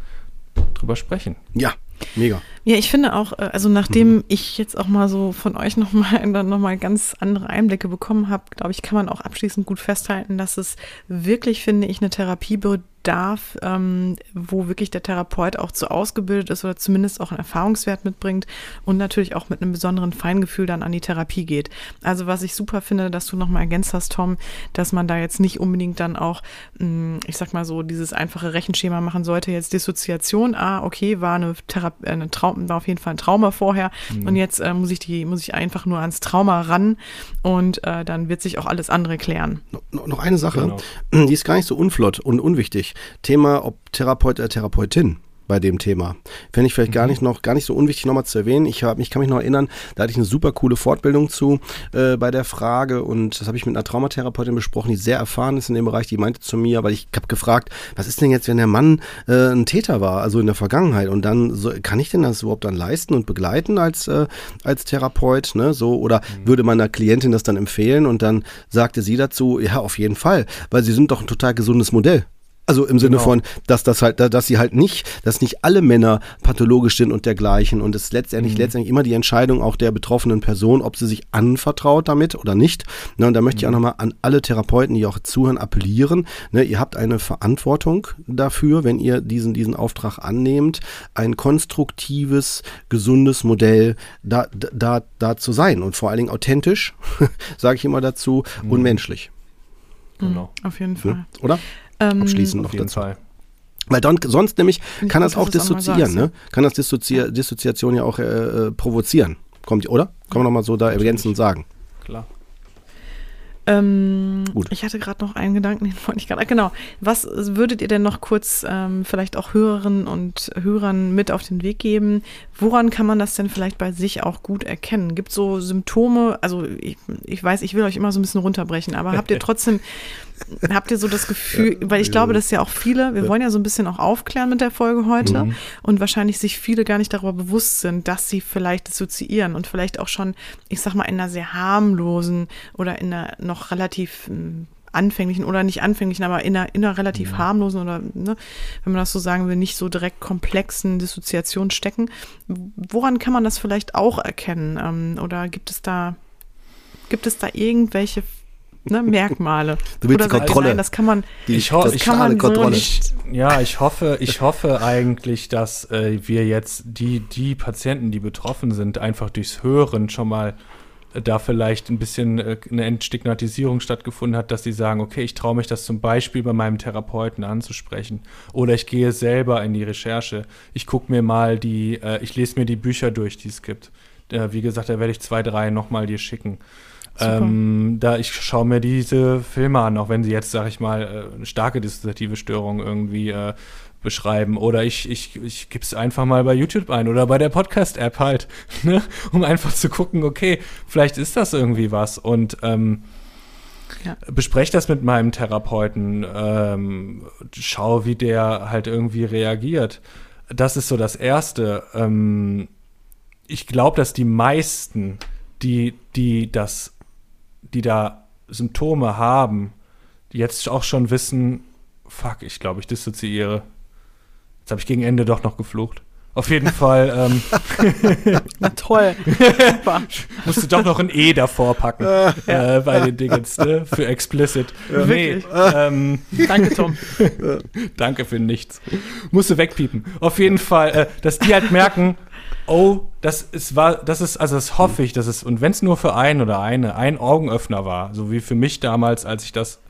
äh, drüber sprechen. Ja, Mega. Ja, ich finde auch, äh, also nachdem mhm. ich jetzt auch mal so von euch nochmal noch mal ganz andere Einblicke bekommen habe, glaube ich, kann man auch abschließend gut festhalten, dass es wirklich, finde ich, eine Therapie darf, ähm, wo wirklich der Therapeut auch zu ausgebildet ist oder zumindest auch einen Erfahrungswert mitbringt und natürlich auch mit einem besonderen Feingefühl dann an die Therapie geht. Also was ich super finde, dass du nochmal ergänzt hast, Tom, dass man da jetzt nicht unbedingt dann auch, mh, mm, ich sag mal so, dieses einfache Rechenschema machen sollte, jetzt Dissoziation, ah, okay, war eine Therapie, äh, eine Traum, war auf jeden Fall ein Trauma vorher mhm. und jetzt äh, muss ich die, muss ich einfach nur ans Trauma ran und äh, dann wird sich auch alles andere klären. No, noch eine Sache, genau. die ist gar nicht so unflott und unwichtig. Thema, ob Therapeut oder Therapeutin bei dem Thema. Fände ich vielleicht mhm. gar nicht noch, gar nicht so unwichtig nochmal zu erwähnen. Ich, hab, ich kann mich noch erinnern, da hatte ich eine super coole Fortbildung zu äh, bei der Frage und das habe ich mit einer Traumatherapeutin besprochen, die sehr erfahren ist in dem Bereich, die meinte zu mir, weil ich habe gefragt, was ist denn jetzt, wenn der Mann äh, ein Täter war, also in der Vergangenheit und dann so, kann ich denn das überhaupt dann leisten und begleiten als, äh, als Therapeut, ne, so, oder mhm. würde meiner Klientin das dann empfehlen und dann sagte sie dazu, ja, auf jeden Fall, weil sie sind doch ein total gesundes Modell. Also im Sinne genau. von, dass das halt, dass sie halt nicht, dass nicht alle Männer pathologisch sind und dergleichen und es letztendlich, mhm. letztendlich immer die Entscheidung auch der betroffenen Person, ob sie sich anvertraut damit oder nicht. Ne, und da möchte mhm. ich auch mhm. nochmal an alle Therapeuten, die auch zuhören, appellieren. Ne, ihr habt eine Verantwortung dafür, wenn ihr diesen, diesen Auftrag annehmt, ein konstruktives, gesundes Modell da, da, da zu sein und vor allen Dingen authentisch, sage ich immer dazu, mhm. und menschlich. Genau. Auf jeden Fall. Ja, oder? Ähm, Abschließend noch dazu. Fall. Weil dann, sonst nämlich kann das auch dissoziieren, ne? Kann das Dissozi ja. Dissoziation ja auch äh, äh provozieren. Kommt, oder? Kann man nochmal so da ergänzend sagen. Klar. Ähm, Gut. Ich hatte gerade noch einen Gedanken, den wollte ich gerade. Genau. Was würdet ihr denn noch kurz ähm, vielleicht auch Hörerinnen und Hörern mit auf den Weg geben? Woran kann man das denn vielleicht bei sich auch gut erkennen? Gibt es so Symptome? Also ich, ich weiß, ich will euch immer so ein bisschen runterbrechen, aber habt ihr trotzdem habt ihr so das Gefühl, weil ich glaube, dass ja auch viele, wir wollen ja so ein bisschen auch aufklären mit der Folge heute mhm. und wahrscheinlich sich viele gar nicht darüber bewusst sind, dass sie vielleicht dissoziieren und vielleicht auch schon, ich sag mal, in einer sehr harmlosen oder in einer noch relativ hm, anfänglichen oder nicht anfänglichen, aber in einer, in einer relativ ja. harmlosen oder, ne, wenn man das so sagen will, nicht so direkt komplexen Dissoziation stecken. Woran kann man das vielleicht auch erkennen? Ähm, oder gibt es da, gibt es da irgendwelche ne, Merkmale. Du willst Oder die Kontrolle. Nein, das kann man. Die, ich das kann man Kontrolle. So ich, ja, ich hoffe, ich hoffe eigentlich, dass äh, wir jetzt die, die Patienten, die betroffen sind, einfach durchs Hören schon mal äh, da vielleicht ein bisschen äh, eine Entstigmatisierung stattgefunden hat, dass sie sagen, okay, ich traue mich das zum Beispiel bei meinem Therapeuten anzusprechen. Oder ich gehe selber in die Recherche. Ich gucke mir mal die, äh, ich lese mir die Bücher durch, die es gibt. Äh, wie gesagt, da werde ich zwei, drei nochmal dir schicken. Ähm, da ich schaue mir diese Filme an, auch wenn sie jetzt, sag ich mal, eine starke dissoziative Störung irgendwie äh, beschreiben. Oder ich, ich, ich gebe es einfach mal bei YouTube ein oder bei der Podcast-App halt, ne? um einfach zu gucken, okay, vielleicht ist das irgendwie was. Und ähm, ja. bespreche das mit meinem Therapeuten, ähm, schau, wie der halt irgendwie reagiert. Das ist so das Erste. Ähm, ich glaube, dass die meisten, die, die das die da Symptome haben, jetzt auch schon wissen, fuck, ich glaube, ich dissoziiere. Jetzt habe ich gegen Ende doch noch geflucht. Auf jeden Fall. Ähm, Na toll. Super. Musst du doch noch ein E davor packen äh, bei den Dingens, ne? Für explicit. Ja, nee, ähm, Danke, Tom. Danke für nichts. Musst du wegpiepen. Auf jeden Fall, äh, dass die halt merken, oh, das ist, war, das ist, also das hoffe ich, dass es, und wenn es nur für einen oder eine, ein Augenöffner war, so wie für mich damals, als ich das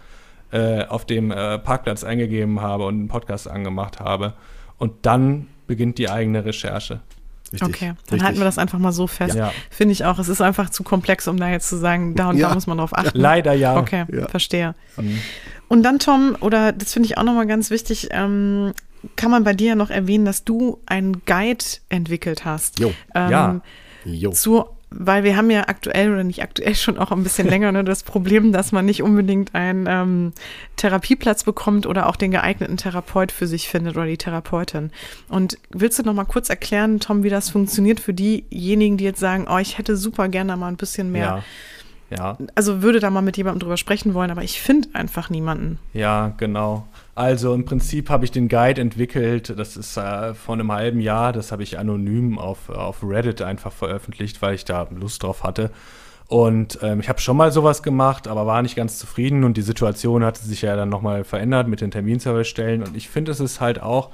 äh, auf dem äh, Parkplatz eingegeben habe und einen Podcast angemacht habe. Und dann beginnt die eigene Recherche. Richtig, okay, dann richtig. halten wir das einfach mal so fest. Ja. Finde ich auch. Es ist einfach zu komplex, um da jetzt zu sagen, da und ja. da muss man drauf achten. Leider ja. Okay, ja. verstehe. Mhm. Und dann, Tom, oder das finde ich auch nochmal ganz wichtig, ähm, kann man bei dir noch erwähnen, dass du einen Guide entwickelt hast. Jo. Ähm, ja. Jo. Zu, weil wir haben ja aktuell oder nicht aktuell schon auch ein bisschen länger ne, das Problem, dass man nicht unbedingt einen ähm, Therapieplatz bekommt oder auch den geeigneten Therapeut für sich findet oder die Therapeutin. Und willst du noch mal kurz erklären, Tom, wie das funktioniert für diejenigen, die jetzt sagen, oh, ich hätte super gerne mal ein bisschen mehr. Ja. Ja. Also würde da mal mit jemandem drüber sprechen wollen, aber ich finde einfach niemanden. Ja, genau. Also im Prinzip habe ich den Guide entwickelt, das ist äh, vor einem halben Jahr, das habe ich anonym auf, auf Reddit einfach veröffentlicht, weil ich da Lust drauf hatte. Und ähm, ich habe schon mal sowas gemacht, aber war nicht ganz zufrieden und die Situation hatte sich ja dann nochmal verändert mit den Terminservicestellen und ich finde, es ist halt auch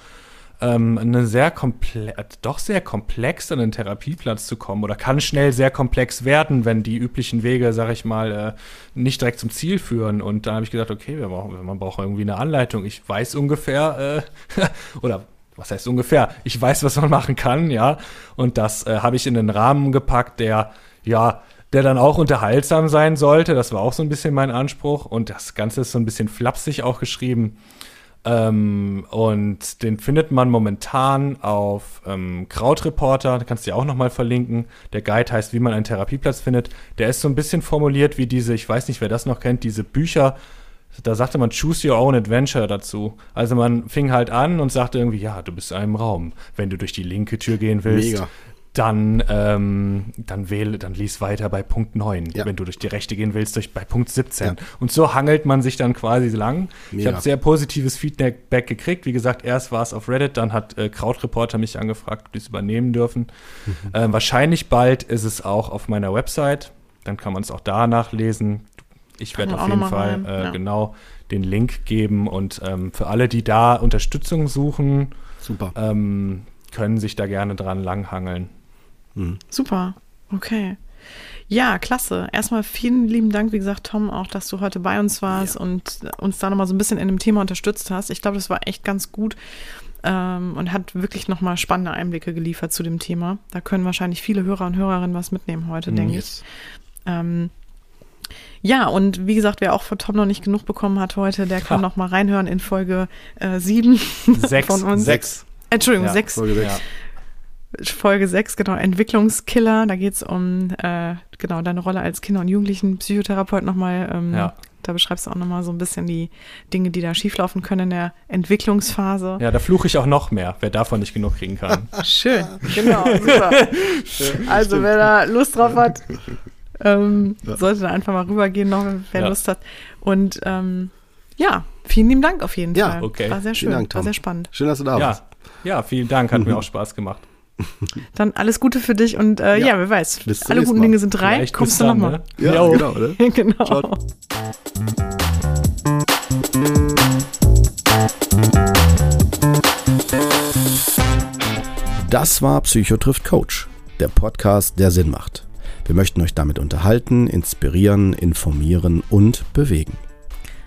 ähm, eine sehr komplett, doch sehr komplex an einen Therapieplatz zu kommen oder kann schnell sehr komplex werden, wenn die üblichen Wege, sag ich mal, äh, nicht direkt zum Ziel führen. Und da habe ich gedacht, okay, wir brauchen, man braucht irgendwie eine Anleitung. Ich weiß ungefähr, äh, oder was heißt ungefähr? Ich weiß, was man machen kann, ja. Und das äh, habe ich in den Rahmen gepackt, der, ja, der dann auch unterhaltsam sein sollte. Das war auch so ein bisschen mein Anspruch. Und das Ganze ist so ein bisschen flapsig auch geschrieben. Ähm, und den findet man momentan auf ähm, Krautreporter, da kannst du ja auch nochmal verlinken. Der Guide heißt, wie man einen Therapieplatz findet. Der ist so ein bisschen formuliert wie diese, ich weiß nicht, wer das noch kennt, diese Bücher. Da sagte man Choose Your Own Adventure dazu. Also man fing halt an und sagte irgendwie, ja, du bist in einem Raum. Wenn du durch die linke Tür gehen willst, Mega dann, ähm, dann wähle, dann lies weiter bei Punkt 9. Ja. Wenn du durch die Rechte gehen willst, durch bei Punkt 17. Ja. Und so hangelt man sich dann quasi lang. Mega. Ich habe sehr positives Feedback gekriegt. Wie gesagt, erst war es auf Reddit, dann hat äh, Krautreporter mich angefragt, ob die es übernehmen dürfen. Mhm. Äh, wahrscheinlich bald ist es auch auf meiner Website. Dann kann man es auch da nachlesen. Ich werde auf jeden Fall äh, ja. genau den Link geben und ähm, für alle, die da Unterstützung suchen, Super. Ähm, können sich da gerne dran langhangeln. Mhm. Super, okay. Ja, klasse. Erstmal vielen lieben Dank, wie gesagt, Tom, auch, dass du heute bei uns warst ja. und uns da nochmal so ein bisschen in dem Thema unterstützt hast. Ich glaube, das war echt ganz gut ähm, und hat wirklich nochmal spannende Einblicke geliefert zu dem Thema. Da können wahrscheinlich viele Hörer und Hörerinnen was mitnehmen heute, denke yes. ich. Ähm, ja, und wie gesagt, wer auch von Tom noch nicht genug bekommen hat heute, der kann ha. noch mal reinhören in Folge äh, 7 sechs, von uns. Sechs. Entschuldigung, ja, 6. Folge 6. Ja. Folge 6, genau, Entwicklungskiller. Da geht es um äh, genau deine Rolle als Kinder- und Jugendlichen-Psychotherapeut nochmal. Ähm, ja. Da beschreibst du auch nochmal so ein bisschen die Dinge, die da schieflaufen können in der Entwicklungsphase. Ja, da fluche ich auch noch mehr, wer davon nicht genug kriegen kann. Schön, genau, super. also, wer da Lust drauf hat, ähm, ja. sollte da einfach mal rübergehen, noch, wer ja. Lust hat. Und ähm, ja, vielen lieben Dank auf jeden ja, Fall. Okay. War sehr schön, Dank, war sehr spannend. Schön, dass du da warst. Ja, vielen Dank, hat mir auch Spaß gemacht. Dann alles Gute für dich und äh, ja. ja. wer weiß, alle guten Dinge sind drei. Vielleicht Kommst du nochmal? Ne? Ja, jo. genau. Oder? genau. Ciao. Das war Psychotrift Coach, der Podcast, der Sinn macht. Wir möchten euch damit unterhalten, inspirieren, informieren und bewegen.